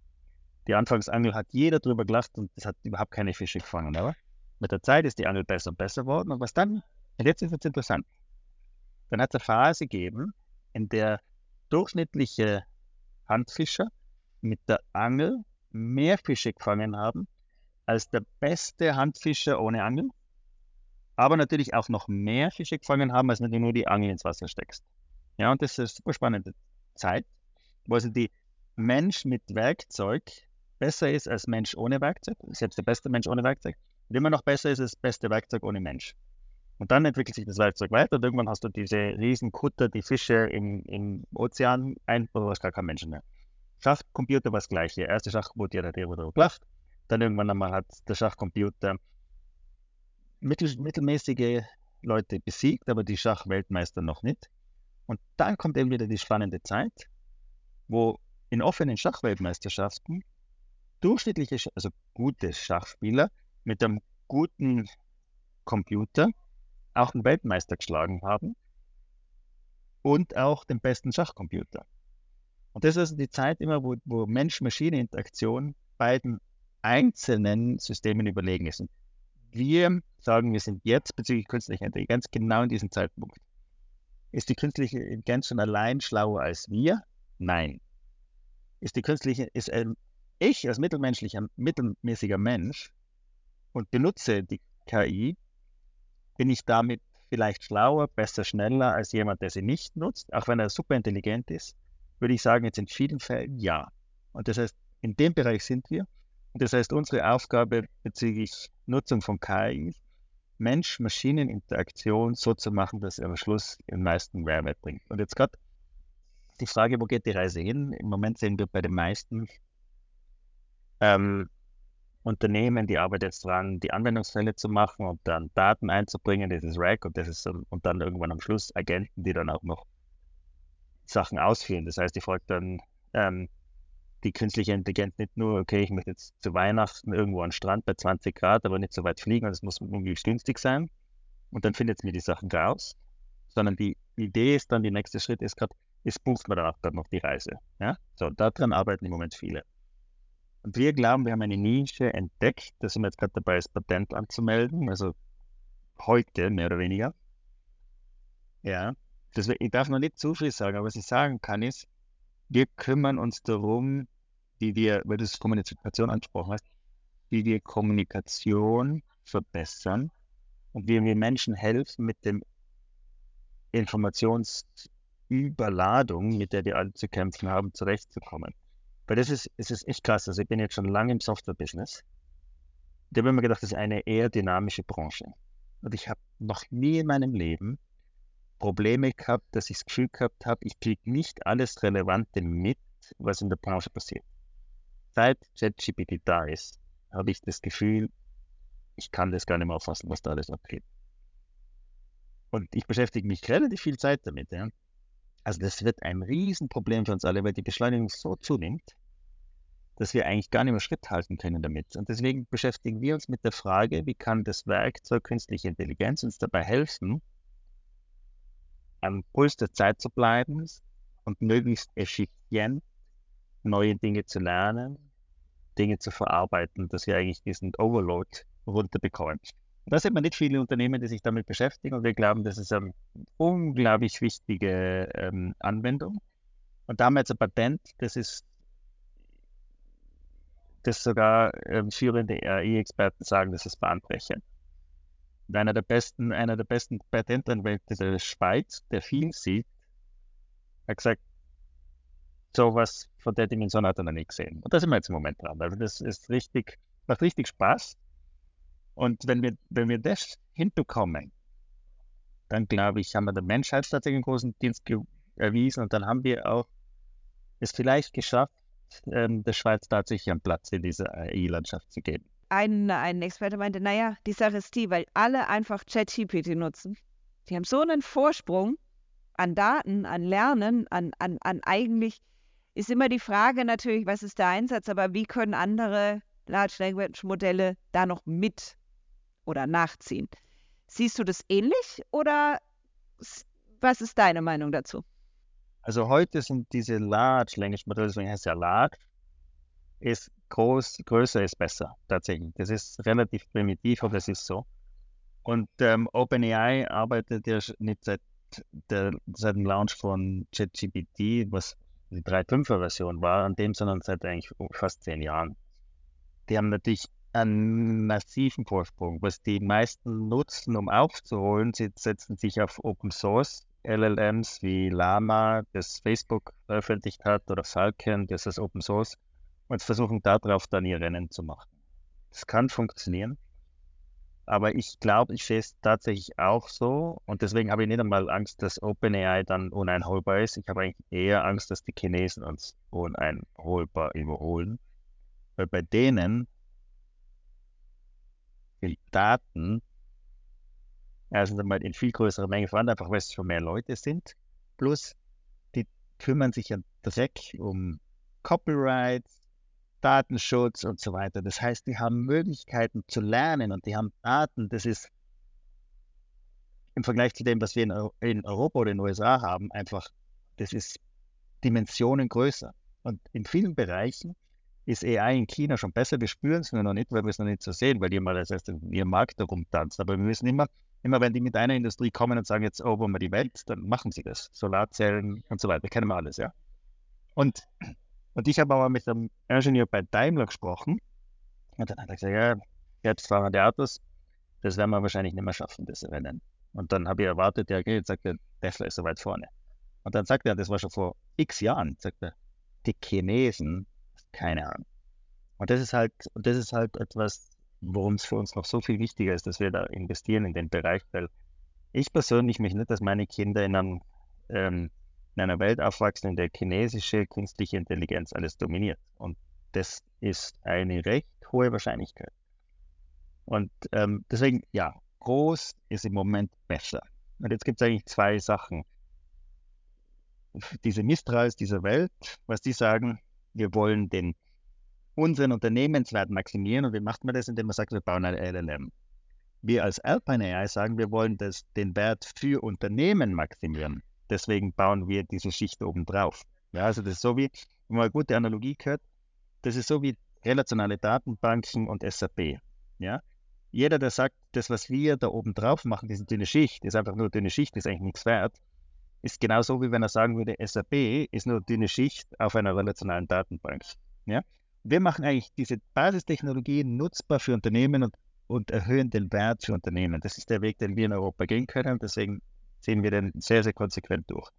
Die Anfangsangel hat jeder drüber gelacht und es hat überhaupt keine Fische gefangen. Aber mit der Zeit ist die Angel besser und besser geworden. Und was dann, und jetzt ist es interessant, dann hat es eine Phase gegeben, in der durchschnittliche Handfischer mit der Angel mehr Fische gefangen haben als der beste Handfischer ohne Angel, aber natürlich auch noch mehr Fische gefangen haben, als wenn du nur die Angel ins Wasser steckst. Ja, und das ist eine super spannende Zeit, wo also die Mensch mit Werkzeug besser ist als Mensch ohne Werkzeug, selbst der beste Mensch ohne Werkzeug, und immer noch besser ist als beste Werkzeug ohne Mensch. Und dann entwickelt sich das Werkzeug weiter und irgendwann hast du diese riesen Kutter, die Fische im, im Ozean ein, du hast gar keinen Menschen mehr. Schachcomputer war das gleiche. Der erste Schachcomputer hat der wurde gelacht. Dann irgendwann einmal hat der Schachcomputer mittel, mittelmäßige Leute besiegt, aber die Schachweltmeister noch nicht. Und dann kommt eben wieder die spannende Zeit, wo in offenen Schachweltmeisterschaften durchschnittliche, also gute Schachspieler mit einem guten Computer auch den Weltmeister geschlagen haben und auch den besten Schachcomputer. Und das ist die Zeit immer, wo, wo Mensch-Maschine-Interaktion beiden einzelnen Systemen überlegen ist. Und wir sagen, wir sind jetzt bezüglich künstlicher Intelligenz genau in diesem Zeitpunkt. Ist die künstliche Intelligenz schon allein schlauer als wir? Nein. Ist die künstliche, ist ähm, ich als mittelmenschlicher, mittelmäßiger Mensch und benutze die KI, bin ich damit vielleicht schlauer, besser, schneller als jemand, der sie nicht nutzt, auch wenn er super intelligent ist, würde ich sagen, jetzt in vielen Fällen ja. Und das heißt, in dem Bereich sind wir. Und das heißt, unsere Aufgabe bezüglich Nutzung von KI, Mensch-Maschinen-Interaktion so zu machen, dass er am Schluss den meisten Mehrwert bringt. Und jetzt gerade die Frage, wo geht die Reise hin? Im Moment sehen wir bei den meisten ähm, Unternehmen, die arbeiten jetzt dran, die Anwendungsfälle zu machen und dann Daten einzubringen, das ist Rack und das ist und dann irgendwann am Schluss Agenten, die dann auch noch Sachen ausführen. Das heißt, die folgt dann ähm, die künstliche Intelligenz nicht nur, okay, ich möchte jetzt zu Weihnachten irgendwo an den Strand bei 20 Grad, aber nicht so weit fliegen und es muss irgendwie günstig sein. Und dann findet es mir die Sachen raus. Sondern die Idee ist dann, die nächste Schritt ist gerade, es bucht man dann auch dann noch die Reise. Ja? So, daran arbeiten im Moment viele. Und wir glauben, wir haben eine Nische entdeckt, da sind wir jetzt gerade dabei, das Patent anzumelden, also heute mehr oder weniger. Ja, das, ich darf noch nicht zu viel sagen, aber was ich sagen kann ist, wir kümmern uns darum, wie wir, weil du das Kommunikation angesprochen hast, wie wir Kommunikation verbessern und wie wir Menschen helfen, mit dem Informationsüberladung, mit der wir alle zu kämpfen haben, zurechtzukommen. Weil das ist, es ist echt krass. Also ich bin jetzt schon lange im Software-Business. Ich habe immer gedacht, das ist eine eher dynamische Branche. Und ich habe noch nie in meinem Leben Probleme gehabt, dass ich das Gefühl gehabt habe, ich kriege nicht alles Relevante mit, was in der Branche passiert. Seit ChatGPT da ist, habe ich das Gefühl, ich kann das gar nicht mehr auffassen, was da alles abgeht. Und ich beschäftige mich relativ viel Zeit damit. Ja. Also das wird ein Riesenproblem für uns alle, weil die Beschleunigung so zunimmt, dass wir eigentlich gar nicht mehr Schritt halten können damit. Und deswegen beschäftigen wir uns mit der Frage, wie kann das Werkzeug künstliche Intelligenz uns dabei helfen, am Puls der Zeit zu bleiben und möglichst effizient neue Dinge zu lernen, Dinge zu verarbeiten, dass wir eigentlich diesen Overload runterbekommen. Da sind wir nicht viele Unternehmen, die sich damit beschäftigen und wir glauben, das ist eine unglaublich wichtige ähm, Anwendung. Und da haben wir jetzt ein Patent, das ist, das sogar ähm, führende AI-Experten sagen, das ist bahnbrechend. Und einer der besten, einer der besten Patentanwälte der Schweiz, der viel sieht, hat gesagt, sowas von der Dimension hat er noch nicht gesehen. Und da sind wir jetzt im Moment dran. Also das ist richtig, macht richtig Spaß. Und wenn wir, wenn wir das hinbekommen, dann glaube ich, haben wir der Menschheit tatsächlich einen großen Dienst erwiesen und dann haben wir auch es vielleicht geschafft, ähm, der Schweiz tatsächlich einen Platz in dieser AI-Landschaft zu geben. Ein, ein Experte meinte, naja, die Sache ist die, weil alle einfach ChatGPT nutzen. Die haben so einen Vorsprung an Daten, an Lernen, an, an, an eigentlich, ist immer die Frage natürlich, was ist der Einsatz, aber wie können andere Large Language Modelle da noch mit oder nachziehen. Siehst du das ähnlich oder was ist deine Meinung dazu? Also heute sind diese Large Language Modelle, deswegen heißt ja Large, ist groß, größer ist besser, tatsächlich. Das ist relativ primitiv, aber das ist so. Und ähm, OpenAI arbeitet ja nicht seit, der, seit dem Launch von ChatGPT, was die 3.5er Version war, an dem, sondern seit eigentlich fast zehn Jahren. Die haben natürlich einen massiven Vorsprung. Was die meisten nutzen, um aufzuholen, sie setzen sich auf Open Source LLMs wie Lama, das Facebook veröffentlicht hat, oder Falcon, das ist Open Source, und versuchen darauf dann ihr Rennen zu machen. Das kann funktionieren, aber ich glaube, ich sehe es tatsächlich auch so und deswegen habe ich nicht einmal Angst, dass OpenAI dann uneinholbar ist. Ich habe eigentlich eher Angst, dass die Chinesen uns uneinholbar überholen, weil bei denen die Daten erstens einmal in viel größerer Menge vorhanden, einfach weil es schon mehr Leute sind. Plus, die kümmern sich ja Dreck um Copyright, Datenschutz und so weiter. Das heißt, die haben Möglichkeiten zu lernen und die haben Daten. Das ist im Vergleich zu dem, was wir in, in Europa oder in den USA haben, einfach, das ist Dimensionen größer. Und in vielen Bereichen ist AI in China schon besser. Wir spüren es nur noch nicht, weil wir es noch nicht so sehen, weil die mal das heißt, ihrem Markt herumtanzt. Aber wir müssen immer, immer wenn die mit einer Industrie kommen und sagen, jetzt erobern wir die Welt, dann machen sie das. Solarzellen und so weiter, kennen wir alles, ja. Und, und ich habe aber mit einem Ingenieur bei Daimler gesprochen und dann hat er gesagt, ja, selbstfahrende Autos, das werden wir wahrscheinlich nicht mehr schaffen, das Rennen. Und dann habe ich erwartet, ja, okay, jetzt sagt er, Tesla ist so weit vorne. Und dann sagt er, das war schon vor x Jahren, sagt er, die Chinesen, keine Ahnung. Und das ist halt, das ist halt etwas, worum es für uns noch so viel wichtiger ist, dass wir da investieren in den Bereich, weil ich persönlich möchte nicht, dass meine Kinder in, einem, ähm, in einer Welt aufwachsen, in der chinesische künstliche Intelligenz alles dominiert. Und das ist eine recht hohe Wahrscheinlichkeit. Und ähm, deswegen, ja, groß ist im Moment besser. Und jetzt gibt es eigentlich zwei Sachen. Diese Mistrals dieser Welt, was die sagen, wir wollen den unseren Unternehmenswert maximieren. Und wie macht man das? Indem man sagt, wir bauen ein LLM. Wir als Alpine AI sagen, wir wollen das, den Wert für Unternehmen maximieren. Deswegen bauen wir diese Schicht oben drauf. Ja, also das ist so wie, wenn man eine gute Analogie gehört, das ist so wie relationale Datenbanken und SAP. Ja? Jeder, der sagt, das, was wir da oben drauf machen, diese dünne Schicht, ist einfach nur dünne Schicht, ist eigentlich nichts wert, ist genauso wie wenn er sagen würde, SAP ist nur dünne Schicht auf einer relationalen Datenbank. Ja? Wir machen eigentlich diese Basistechnologie nutzbar für Unternehmen und, und erhöhen den Wert für Unternehmen. Das ist der Weg, den wir in Europa gehen können. Deswegen ziehen wir den sehr, sehr konsequent durch.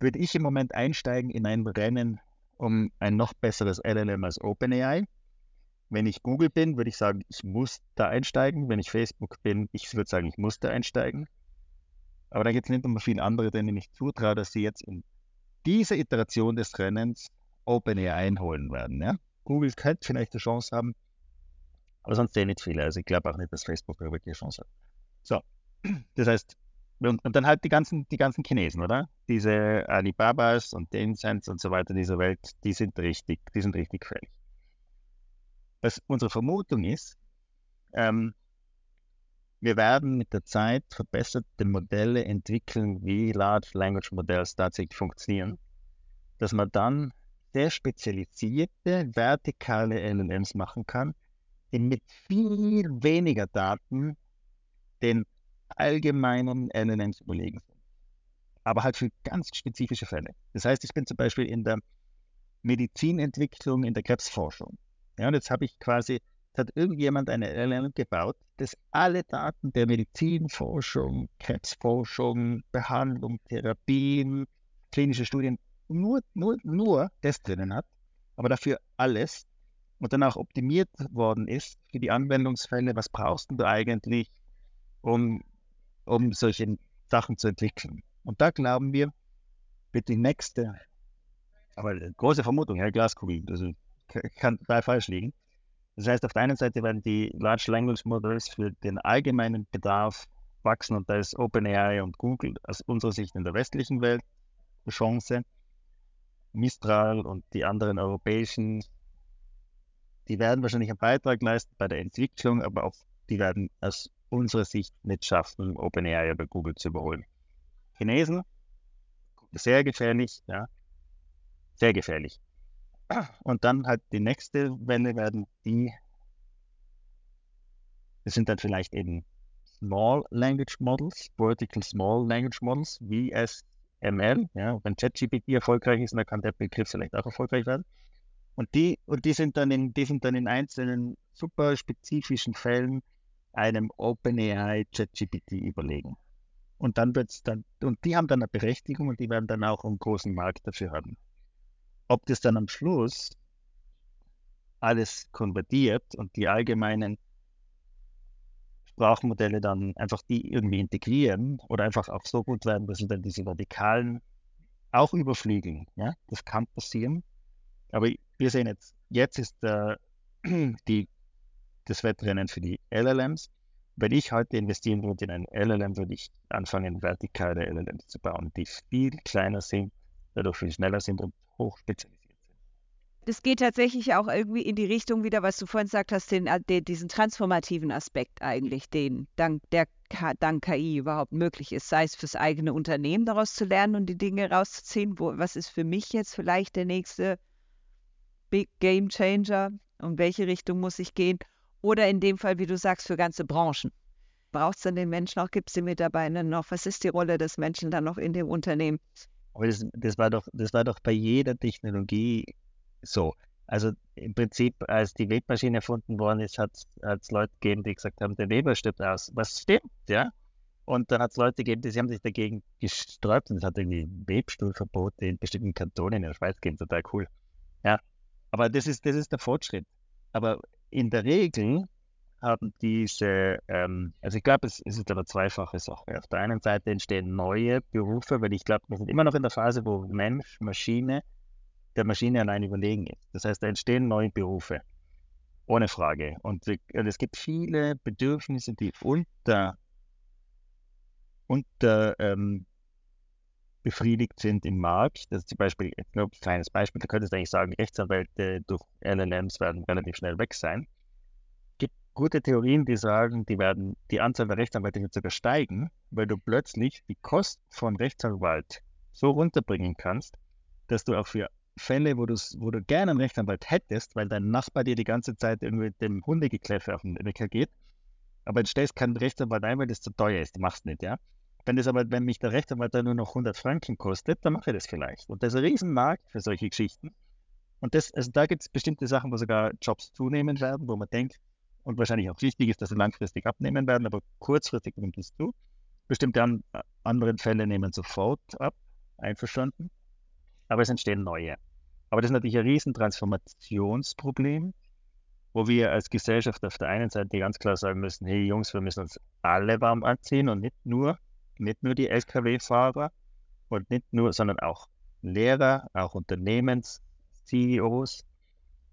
Würde ich im Moment einsteigen in ein Rennen um ein noch besseres LLM als OpenAI, wenn ich Google bin, würde ich sagen, ich muss da einsteigen. Wenn ich Facebook bin, ich würde sagen, ich muss da einsteigen. Aber da gibt es nicht noch viele andere, denen ich zutraue, dass sie jetzt in dieser Iteration des Rennens OpenAI einholen werden. Ja? Google könnte vielleicht eine Chance haben, aber sonst eh nicht viele. Also ich glaube auch nicht, dass Facebook wirklich eine Chance hat. So, das heißt, und, und, dann halt die ganzen, die ganzen Chinesen, oder? Diese Alibabas und Tencents und so weiter dieser Welt, die sind richtig, die sind richtig gefährlich was unsere Vermutung ist, ähm, wir werden mit der Zeit verbesserte Modelle entwickeln, wie Large Language Models tatsächlich funktionieren, dass man dann sehr spezialisierte vertikale LLMs machen kann, die mit viel weniger Daten den allgemeinen LLMs überlegen sind. Aber halt für ganz spezifische Fälle. Das heißt, ich bin zum Beispiel in der Medizinentwicklung, in der Krebsforschung. Ja, und jetzt habe ich quasi, hat irgendjemand eine LLM gebaut, das alle Daten der Medizinforschung, Krebsforschung, Behandlung, Therapien, klinische Studien, nur, nur, nur das drinnen hat, aber dafür alles und dann auch optimiert worden ist für die Anwendungsfälle, was brauchst du eigentlich, um, um solche Sachen zu entwickeln. Und da glauben wir, wird die nächste, aber große Vermutung, Herr Glaskugel, also kann total falsch liegen. Das heißt, auf der einen Seite werden die Large Language Models für den allgemeinen Bedarf wachsen und da ist OpenAI und Google aus unserer Sicht in der westlichen Welt eine Chance. Mistral und die anderen europäischen, die werden wahrscheinlich einen Beitrag leisten bei der Entwicklung, aber auch die werden aus unserer Sicht nicht schaffen, OpenAI oder Google zu überholen. Chinesen, sehr gefährlich, ja, sehr gefährlich. Und dann halt die nächste Welle werden die, das sind dann vielleicht eben Small Language Models, Vertical Small Language Models, VSML. Ja, wenn ChatGPT erfolgreich ist, dann kann der Begriff vielleicht auch erfolgreich werden. Und die, und die sind dann in, die sind dann in einzelnen super spezifischen Fällen einem OpenAI ChatGPT überlegen. Und dann wird's dann, und die haben dann eine Berechtigung und die werden dann auch einen großen Markt dafür haben. Ob das dann am Schluss alles konvertiert und die allgemeinen Sprachmodelle dann einfach die irgendwie integrieren oder einfach auch so gut werden, dass sie dann diese Radikalen auch überflügeln. Ja, das kann passieren. Aber wir sehen jetzt, jetzt ist äh, die, das Wettrennen für die LLMs. Wenn ich heute investieren würde in ein LLM, würde ich anfangen, vertikale LLMs zu bauen, die viel kleiner sind, dadurch viel schneller sind und hochspezialisiert sind. Das geht tatsächlich auch irgendwie in die Richtung wieder, was du vorhin gesagt hast, den, äh, den, diesen transformativen Aspekt eigentlich, den dank, der dank KI überhaupt möglich ist, sei es fürs eigene Unternehmen daraus zu lernen und die Dinge rauszuziehen, wo, was ist für mich jetzt vielleicht der nächste Big Game Changer? Um welche Richtung muss ich gehen? Oder in dem Fall, wie du sagst, für ganze Branchen. Braucht es dann den Menschen auch? Gibt es die Mitarbeiter noch? Was ist die Rolle des Menschen dann noch in dem Unternehmen? Aber das, das, war doch, das war doch bei jeder Technologie so. Also im Prinzip, als die Webmaschine erfunden worden ist, hat es Leute gegeben, die gesagt haben, der Weber stirbt aus. Was stimmt, ja? Und dann hat es Leute gegeben, die haben sich dagegen gesträubt und es hat irgendwie Webstuhlverbote in bestimmten Kantonen in der Schweiz gegeben, total cool. Ja, aber das ist, das ist der Fortschritt. Aber in der Regel haben diese, ähm, also ich glaube, es, es, ist aber zweifache Sache. Auf der einen Seite entstehen neue Berufe, weil ich glaube, wir sind immer noch in der Phase, wo Mensch, Maschine der Maschine allein überlegen ist. Das heißt, da entstehen neue Berufe. Ohne Frage. Und, und es gibt viele Bedürfnisse, die unter, unter ähm, befriedigt sind im Markt. Das ist zum Beispiel, ich glaube, ein kleines Beispiel, da könntest du eigentlich sagen, Rechtsanwälte durch LLMs werden relativ schnell weg sein. Gute Theorien, die sagen, die werden, die Anzahl der Rechtsanwälte wird sogar steigen, weil du plötzlich die Kosten von Rechtsanwalt so runterbringen kannst, dass du auch für Fälle, wo, wo du gerne einen Rechtsanwalt hättest, weil dein Nachbar dir die ganze Zeit irgendwie mit dem Hundegekläffe auf den Wecker geht, aber du stellst keinen Rechtsanwalt ein, weil das zu teuer ist, du machst nicht, ja. Wenn das aber, wenn mich der Rechtsanwalt dann nur noch 100 Franken kostet, dann mache ich das vielleicht. Und das ist ein Riesenmarkt für solche Geschichten. Und das, also da gibt es bestimmte Sachen, wo sogar Jobs zunehmen werden, wo man denkt, und wahrscheinlich auch wichtig ist, dass sie langfristig abnehmen werden, aber kurzfristig nimmt es zu. Bestimmte an, anderen Fälle nehmen sofort ab, einverstanden aber es entstehen neue. Aber das ist natürlich ein Riesentransformationsproblem, wo wir als Gesellschaft auf der einen Seite ganz klar sagen müssen, hey Jungs, wir müssen uns alle warm anziehen und nicht nur, nicht nur die Lkw-Fahrer und nicht nur, sondern auch Lehrer, auch Unternehmens-CEOs,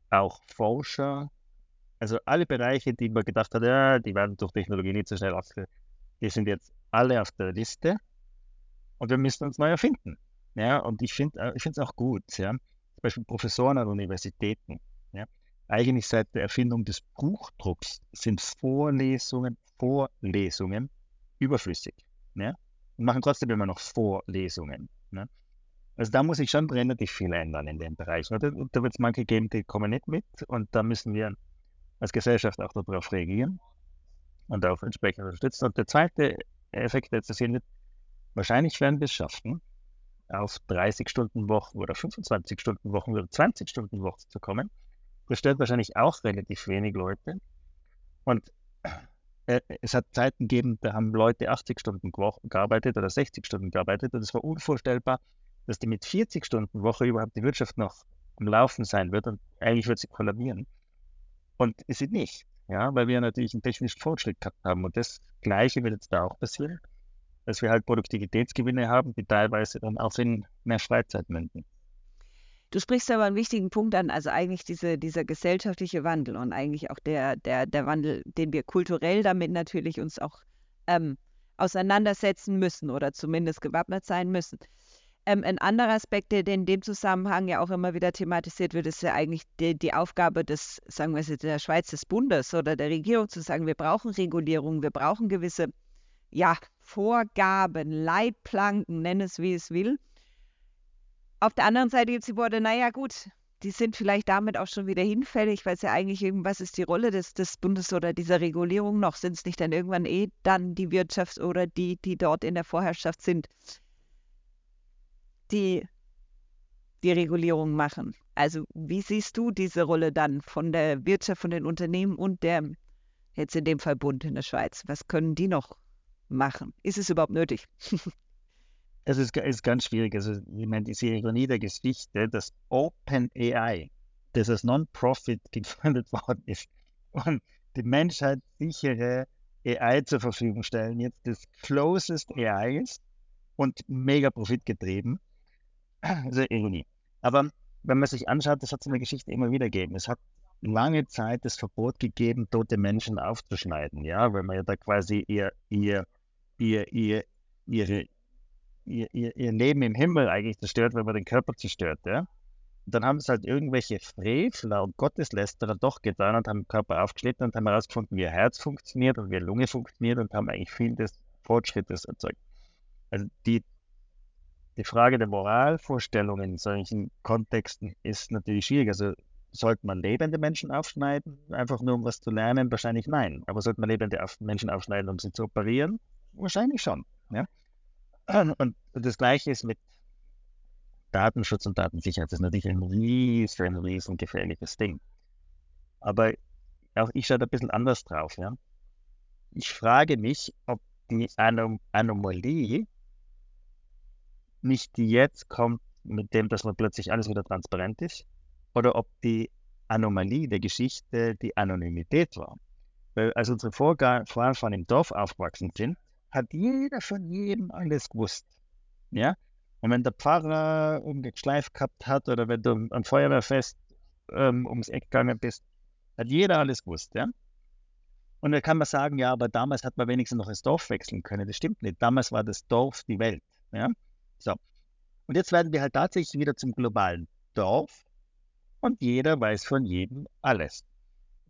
auch Forscher, also alle Bereiche, die man gedacht hat, ja, die werden durch Technologie nicht so schnell abgeschlossen, die sind jetzt alle auf der Liste und wir müssen uns neu erfinden. Ja, und ich finde äh, es auch gut, ja. Zum Beispiel Professoren an Universitäten. Ja. Eigentlich seit der Erfindung des Buchdrucks sind Vorlesungen, Vorlesungen überflüssig. Ja. Und machen trotzdem immer noch Vorlesungen. Ja. Also da muss ich schon relativ viel ändern in dem Bereich. Und da wird es manche geben, die kommen nicht mit. Und da müssen wir als Gesellschaft auch darauf reagieren und auch entsprechend unterstützen. Und der zweite Effekt, der zu sehen wird, wahrscheinlich werden wir es schaffen, auf 30 Stunden Wochen oder 25 Stunden Wochen oder 20 Stunden Wochen zu kommen. Das stört wahrscheinlich auch relativ wenig Leute. Und äh, es hat Zeiten gegeben, da haben Leute 80 Stunden gearbeitet oder 60 Stunden gearbeitet und es war unvorstellbar, dass die mit 40 Stunden Woche überhaupt die Wirtschaft noch am Laufen sein wird und eigentlich wird sie kollabieren. Und ist sie nicht, ja, weil wir natürlich einen technischen Fortschritt gehabt haben und das Gleiche wird jetzt da auch passieren dass wir halt Produktivitätsgewinne haben, die teilweise dann auch in mehr Freizeit münden. Du sprichst aber einen wichtigen Punkt an, also eigentlich diese, dieser gesellschaftliche Wandel und eigentlich auch der, der, der Wandel, den wir kulturell damit natürlich uns auch ähm, auseinandersetzen müssen oder zumindest gewappnet sein müssen. Ähm, ein anderer Aspekt, der in dem Zusammenhang ja auch immer wieder thematisiert wird, ist ja eigentlich die, die Aufgabe des, sagen wir es der Schweiz des Bundes oder der Regierung zu sagen, wir brauchen Regulierung, wir brauchen gewisse ja, Vorgaben, Leitplanken, nenn es wie es will. Auf der anderen Seite gibt es die Worte, naja gut, die sind vielleicht damit auch schon wieder hinfällig, weil es ja eigentlich irgendwas ist die Rolle des, des Bundes oder dieser Regulierung noch. Sind es nicht dann irgendwann eh dann die Wirtschaft oder die, die dort in der Vorherrschaft sind, die die Regulierung machen? Also wie siehst du diese Rolle dann von der Wirtschaft, von den Unternehmen und der, jetzt in dem Fall Bund in der Schweiz? Was können die noch machen? Ist es überhaupt nötig? es ist, ist ganz schwierig. Also, ich meine, diese Ironie der Geschichte, dass OpenAI, das als Non-Profit gegründet worden ist und die Menschheit sichere AI zur Verfügung stellen, jetzt das closest AI ist und mega profitgetrieben. Also Ironie. Aber wenn man sich anschaut, das hat es in der Geschichte immer wieder gegeben. Es hat lange Zeit das Verbot gegeben, tote Menschen aufzuschneiden, ja, weil man ja da quasi ihr, ihr ihr, ihr, ihre, ihr, ihr Leben im Himmel eigentlich zerstört, wenn man den Körper zerstört. Ja? Und dann haben es halt irgendwelche Frevler und Gotteslästerer doch getan und haben den Körper aufgeschnitten und haben herausgefunden, wie ihr Herz funktioniert und wie ihre Lunge funktioniert und haben eigentlich viel des Fortschrittes erzeugt. Also die, die Frage der Moralvorstellungen in solchen Kontexten ist natürlich schwierig. Also sollte man lebende Menschen aufschneiden, einfach nur um was zu lernen? Wahrscheinlich nein. Aber sollte man lebende Menschen aufschneiden, um sie zu operieren? Wahrscheinlich schon. Ja? Und das Gleiche ist mit Datenschutz und Datensicherheit. Das ist natürlich ein riesen, riesen gefährliches Ding. Aber auch ich schaue da ein bisschen anders drauf. Ja? Ich frage mich, ob die Anom Anomalie nicht die jetzt kommt mit dem, dass man plötzlich alles wieder transparent ist, oder ob die Anomalie der Geschichte die Anonymität war. Weil als unsere Vorfahren im Dorf aufgewachsen sind, hat jeder von jedem alles gewusst. Ja? Und wenn der Pfarrer umgeschleift gehabt hat oder wenn du am Feuerwehrfest ähm, ums Eck gegangen bist, hat jeder alles gewusst. Ja? Und da kann man sagen, ja, aber damals hat man wenigstens noch das Dorf wechseln können. Das stimmt nicht. Damals war das Dorf die Welt. Ja? So. Und jetzt werden wir halt tatsächlich wieder zum globalen Dorf und jeder weiß von jedem alles.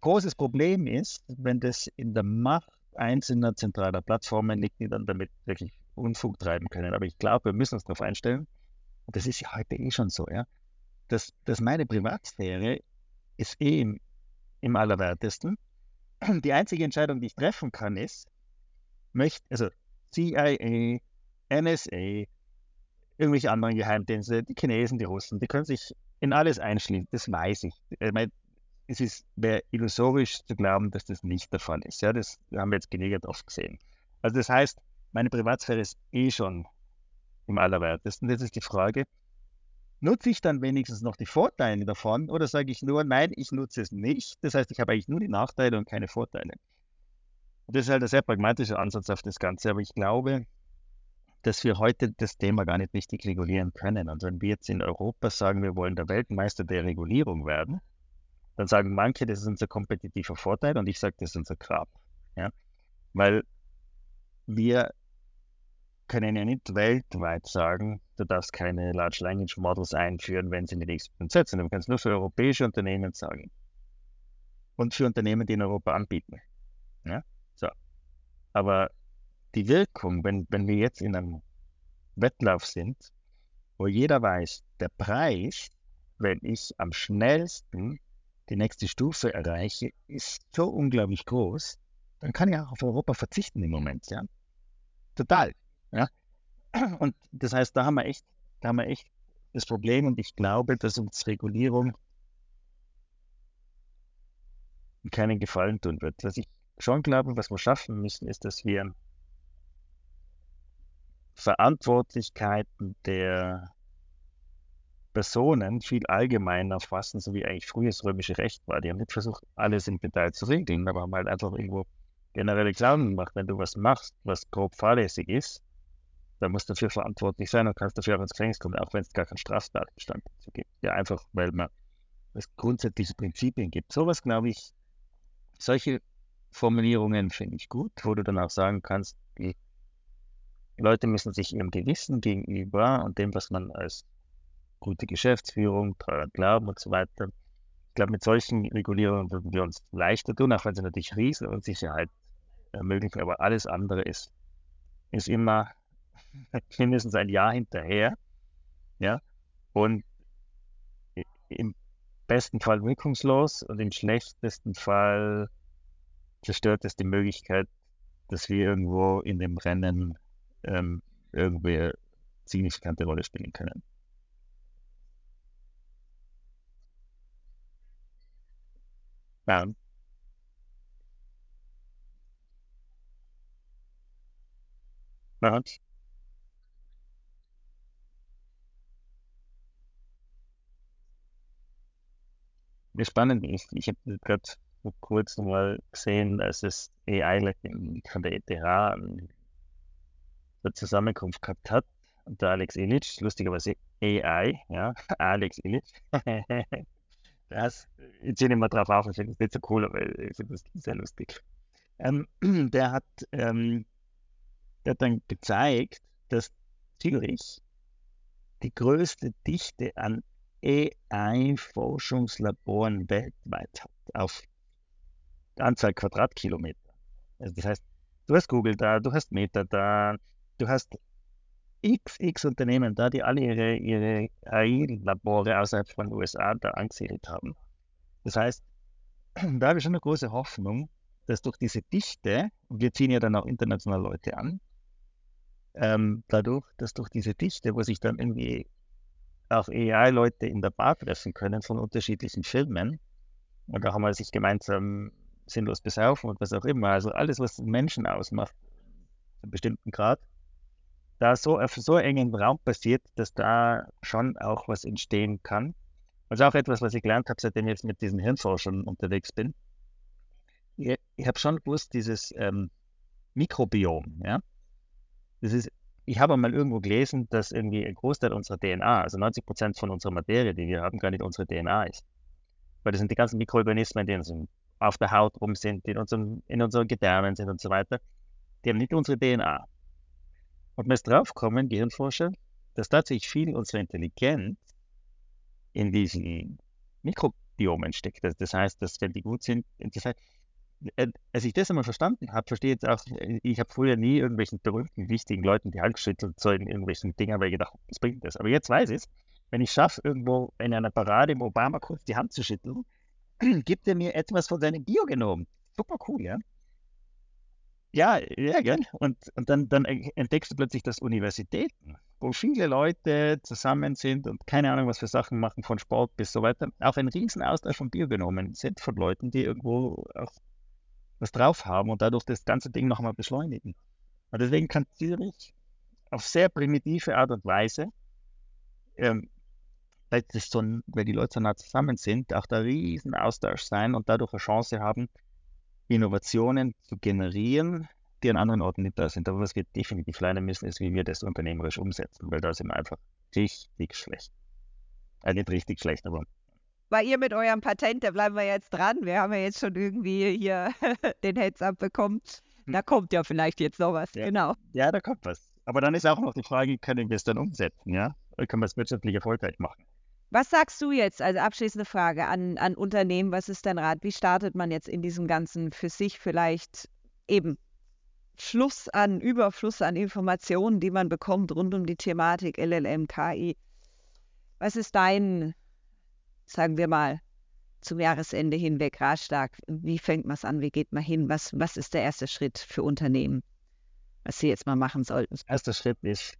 Großes Problem ist, wenn das in der Macht einzelner zentraler Plattformen liegt, die dann damit wirklich Unfug treiben können. Aber ich glaube, wir müssen uns darauf einstellen, und das ist ja heute eh schon so, ja, dass, dass meine Privatsphäre ist eh im, im allerwertesten. Die einzige Entscheidung, die ich treffen kann, ist, möchte, also CIA, NSA, irgendwelche anderen Geheimdienste, die Chinesen, die Russen, die können sich in alles einschließen, das weiß ich. ich meine, es ist wäre illusorisch zu glauben, dass das nicht der Fall ist. Ja, das haben wir jetzt genügend oft gesehen. Also das heißt, meine Privatsphäre ist eh schon im allerwertesten. Jetzt ist die Frage, nutze ich dann wenigstens noch die Vorteile davon oder sage ich nur, nein, ich nutze es nicht. Das heißt, ich habe eigentlich nur die Nachteile und keine Vorteile. das ist halt ein sehr pragmatischer Ansatz auf das Ganze, aber ich glaube, dass wir heute das Thema gar nicht richtig regulieren können. Und wenn wir jetzt in Europa sagen, wir wollen der Weltmeister der Regulierung werden, dann sagen manche, das ist unser kompetitiver Vorteil und ich sage, das ist unser Grab. Ja? Weil wir können ja nicht weltweit sagen, du darfst keine Large Language Models einführen, wenn sie nicht explizit setzen. Du kannst nur für europäische Unternehmen sagen. Und für Unternehmen, die in Europa anbieten. Ja? So. Aber die Wirkung, wenn, wenn wir jetzt in einem Wettlauf sind, wo jeder weiß, der Preis, wenn ich am schnellsten die nächste Stufe erreiche, ist so unglaublich groß, dann kann ich auch auf Europa verzichten im Moment, ja. Total. Ja. Und das heißt, da haben wir echt, da haben wir echt das Problem und ich glaube, dass uns Regulierung keinen Gefallen tun wird. Was ich schon glaube, was wir schaffen müssen, ist, dass wir Verantwortlichkeiten der Personen viel allgemeiner fassen, so wie eigentlich frühes römische Recht war. Die haben nicht versucht, alles im Detail zu regeln, aber haben halt einfach irgendwo generelle Klauseln gemacht. Wenn du was machst, was grob fahrlässig ist, dann musst du dafür verantwortlich sein und kannst dafür auch ins Gefängnis kommen, auch wenn es gar keinen Straftatbestand gibt. Ja, einfach, weil man es grundsätzliche Prinzipien gibt. Sowas, glaube ich, solche Formulierungen finde ich gut, wo du dann auch sagen kannst, die Leute müssen sich ihrem Gewissen gegenüber und dem, was man als gute Geschäftsführung, treuer Glauben und so weiter. Ich glaube, mit solchen Regulierungen würden wir uns leichter tun, auch wenn sie natürlich riesen Unsicherheit ermöglichen. Aber alles andere ist, ist immer mindestens ein Jahr hinterher. Ja, und im besten Fall wirkungslos und im schlechtesten Fall zerstört es die Möglichkeit, dass wir irgendwo in dem Rennen ähm, irgendwie signifikante Rolle spielen können. Ja. Ja. Wie spannend ist, ich habe gerade vor kurzem mal gesehen, dass es AI von der ETH eine Zusammenkunft gehabt hat. Und der Alex Illich, lustigerweise AI, ja, Alex Illich, Das, ich ziehe immer drauf auf, ich finde es nicht so cool, aber ich finde es sehr lustig. Ähm, der, hat, ähm, der hat dann gezeigt, dass Zürich die größte Dichte an AI-Forschungslaboren weltweit hat, auf Anzahl Quadratkilometer. Also das heißt, du hast Google da, du hast Meta da, du hast x, Unternehmen da, die alle ihre, ihre AI-Labore außerhalb von den USA da angesiedelt haben. Das heißt, da habe ich schon eine große Hoffnung, dass durch diese Dichte, und wir ziehen ja dann auch international Leute an, ähm, dadurch, dass durch diese Dichte, wo sich dann irgendwie auch AI-Leute in der Bar treffen können von unterschiedlichen Filmen, und da haben wir sich gemeinsam sinnlos besaufen und was auch immer, also alles, was Menschen ausmacht, zu einem bestimmten Grad, da so auf so engen Raum passiert, dass da schon auch was entstehen kann. Also auch etwas, was ich gelernt habe, seitdem ich jetzt mit diesen Hirnforschern unterwegs bin. Ich, ich habe schon gewusst, dieses ähm, Mikrobiom, ja, das ist, ich habe mal irgendwo gelesen, dass irgendwie ein Großteil unserer DNA, also 90 Prozent von unserer Materie, die wir haben, gar nicht unsere DNA ist. Weil das sind die ganzen Mikroorganismen, die uns auf der Haut rum sind, die in, unserem, in unseren Gedärmen sind und so weiter. Die haben nicht unsere DNA. Und man ist draufgekommen, Gehirnforscher, dass tatsächlich viel unserer Intelligenz in diesen Mikrobiomen steckt. Das heißt, dass wenn die gut sind, das heißt, äh, als ich das einmal verstanden habe, verstehe jetzt auch, ich habe früher nie irgendwelchen berühmten, wichtigen Leuten die Hand geschüttelt, so in irgendwelchen Dingen, weil ich gedacht, was bringt das? Aber jetzt weiß ich es, wenn ich schaffe, irgendwo in einer Parade im Obama kurz die Hand zu schütteln, gibt er mir etwas von seinem Biogenom. Super cool, ja? Ja, ja, gell? Und, und dann, dann entdeckst du plötzlich, dass Universitäten, wo viele Leute zusammen sind und keine Ahnung, was für Sachen machen, von Sport bis so weiter, auch ein riesen Austausch von Biogenomen sind von Leuten, die irgendwo auch was drauf haben und dadurch das ganze Ding nochmal beschleunigen. Und deswegen kann Zürich auf sehr primitive Art und Weise, ähm, weil, das so weil die Leute so nah zusammen sind, auch der riesen Austausch sein und dadurch eine Chance haben, Innovationen zu generieren, die an anderen Orten nicht da sind. Aber was wir definitiv lernen müssen, ist, wie wir das unternehmerisch umsetzen, weil da sind wir einfach richtig schlecht. Also nicht richtig schlecht, aber weil ihr mit eurem Patent, da bleiben wir jetzt dran. Wir haben ja jetzt schon irgendwie hier den Heads-up bekommen. Hm. Da kommt ja vielleicht jetzt noch was, ja. genau. Ja, da kommt was. Aber dann ist auch noch die Frage, können wir es dann umsetzen, ja? Oder können wir es wirtschaftlich erfolgreich machen? Was sagst du jetzt als abschließende Frage an, an Unternehmen? Was ist dein Rat? Wie startet man jetzt in diesem ganzen für sich vielleicht eben Fluss an, Überfluss an Informationen, die man bekommt rund um die Thematik LLM, KI? Was ist dein sagen wir mal, zum Jahresende hinweg Ratschlag. Wie fängt man es an? Wie geht man hin? Was, was ist der erste Schritt für Unternehmen, was sie jetzt mal machen sollten? Erster Schritt ist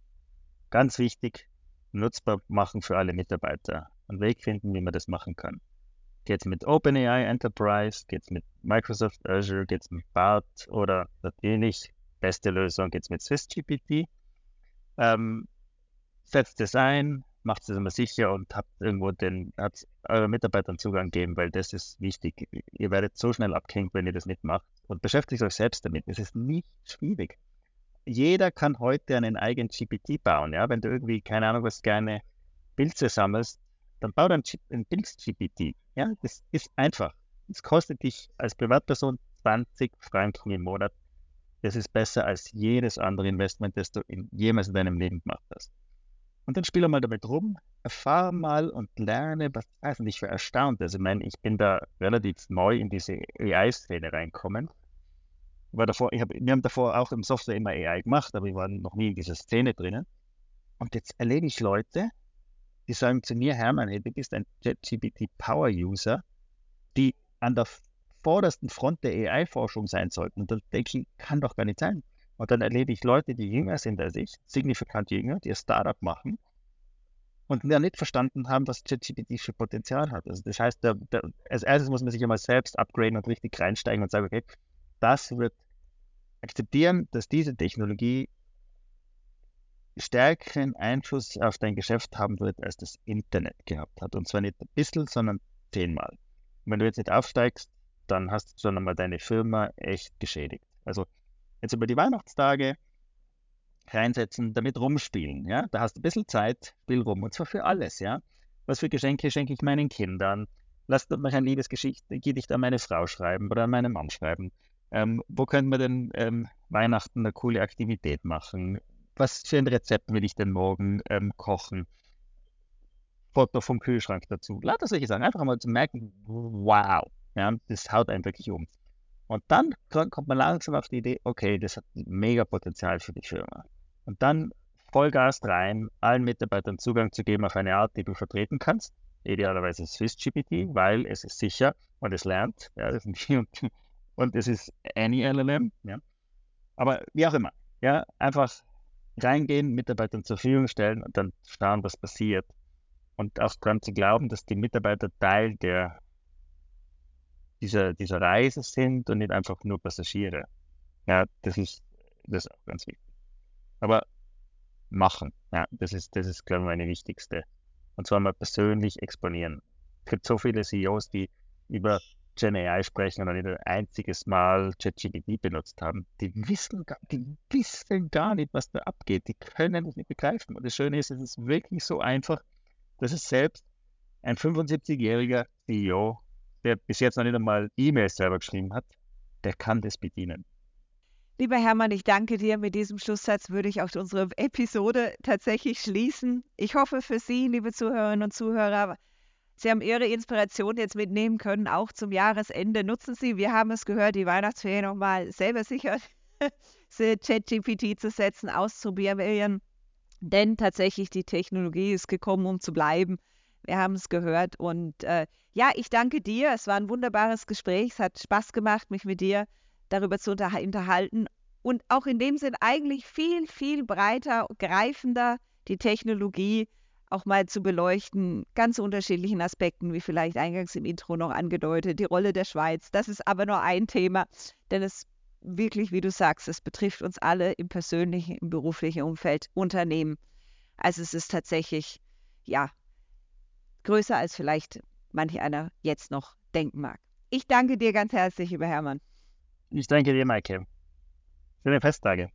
ganz wichtig, nutzbar machen für alle Mitarbeiter. Einen Weg finden, wie man das machen kann. Geht es mit OpenAI Enterprise, geht es mit Microsoft Azure, geht es mit BART oder natürlich, beste Lösung, geht es mit SwissGPT. Ähm, setzt es ein, macht es immer sicher und habt irgendwo den, habt euren Mitarbeitern Zugang geben, weil das ist wichtig. Ihr werdet so schnell abgehängt, wenn ihr das nicht macht. Und beschäftigt euch selbst damit. Es ist nicht schwierig. Jeder kann heute einen eigenen GPT bauen. Ja? Wenn du irgendwie, keine Ahnung, was gerne Pilze sammelst, dann bau dann ein Pilz-GPT. Ja? Das ist einfach. Es kostet dich als Privatperson 20 Franken im Monat. Das ist besser als jedes andere Investment, das du in, jemals in deinem Leben gemacht hast. Und dann spiele mal damit rum, erfahre mal und lerne, was. Und ich war erstaunt. Also, ich meine, ich bin da relativ neu in diese AI-Szene reinkommen. War davor, ich hab, wir haben davor auch im Software immer AI gemacht, aber ich war noch nie in dieser Szene drinnen. Und jetzt erlebe ich Leute, die sagen zu mir, Hermann, hey, du bist ein JetGPT Power User, die an der vordersten Front der AI-Forschung sein sollten. Und da denke ich, kann doch gar nicht sein. Und dann erlebe ich Leute, die jünger sind als ich, signifikant jünger, die ein Startup machen und ja nicht verstanden haben, was ChatGPT für Potenzial hat. Also das heißt, der, der, als erstes muss man sich einmal selbst upgraden und richtig reinsteigen und sagen, okay, das wird akzeptieren, dass diese Technologie stärkeren Einfluss auf dein Geschäft haben wird, als das Internet gehabt hat. Und zwar nicht ein bisschen, sondern zehnmal. Und wenn du jetzt nicht aufsteigst, dann hast du schon einmal deine Firma echt geschädigt. Also jetzt über die Weihnachtstage reinsetzen, damit rumspielen. Ja? Da hast du ein bisschen Zeit, spiel rum. Und zwar für alles. Ja? Was für Geschenke schenke ich meinen Kindern? Lass doch mal ein Liebesgeschichte, Gedicht an meine Frau schreiben oder an meinen Mann schreiben. Ähm, wo können wir denn ähm, Weihnachten eine coole Aktivität machen? Was für ein Rezept will ich denn morgen ähm, kochen? Foto vom Kühlschrank dazu. Lauter solche Sachen. Einfach mal zu merken, wow, ja, das haut einen wirklich um. Und dann kommt man langsam auf die Idee, okay, das hat mega Potenzial für die Firma. Und dann Vollgas rein, allen Mitarbeitern Zugang zu geben auf eine Art, die du vertreten kannst. idealerweise SwissGPT, weil es ist sicher und es lernt. Ja, und, es ist any LLM. Ja. Aber wie auch immer, ja, einfach reingehen, Mitarbeitern zur Verfügung stellen und dann schauen, was passiert. Und auch daran zu glauben, dass die Mitarbeiter Teil der, dieser, dieser Reise sind und nicht einfach nur Passagiere. Ja, das ist, das ist auch ganz wichtig. Aber machen, ja, das ist, das ist, glaube ich, meine wichtigste. Und zwar mal persönlich exponieren. Es gibt so viele CEOs, die über Gen AI sprechen und nicht ein einziges Mal ChatGPT benutzt haben. Die wissen, die wissen gar nicht, was da abgeht. Die können es nicht begreifen. Und das Schöne ist, es ist wirklich so einfach, dass es selbst ein 75-jähriger CEO, der bis jetzt noch nicht einmal E-Mails selber geschrieben hat, der kann das bedienen. Lieber Hermann, ich danke dir. Mit diesem Schlusssatz würde ich auch unsere Episode tatsächlich schließen. Ich hoffe für Sie, liebe Zuhörerinnen und Zuhörer, Sie haben Ihre Inspiration jetzt mitnehmen können, auch zum Jahresende. Nutzen Sie, wir haben es gehört, die Weihnachtsferien nochmal selber sicher ChatGPT zu setzen, auszuprobieren. Denn tatsächlich die Technologie ist gekommen, um zu bleiben. Wir haben es gehört. Und äh, ja, ich danke dir. Es war ein wunderbares Gespräch. Es hat Spaß gemacht, mich mit dir darüber zu unterhalten. Und auch in dem Sinn eigentlich viel, viel breiter, greifender die Technologie auch mal zu beleuchten, ganz unterschiedlichen Aspekten, wie vielleicht eingangs im Intro noch angedeutet, die Rolle der Schweiz. Das ist aber nur ein Thema, denn es wirklich, wie du sagst, es betrifft uns alle im persönlichen, im beruflichen Umfeld, Unternehmen. Also es ist tatsächlich, ja, größer als vielleicht manch einer jetzt noch denken mag. Ich danke dir ganz herzlich, lieber Hermann. Ich danke dir, Maike. Schöne Festtage.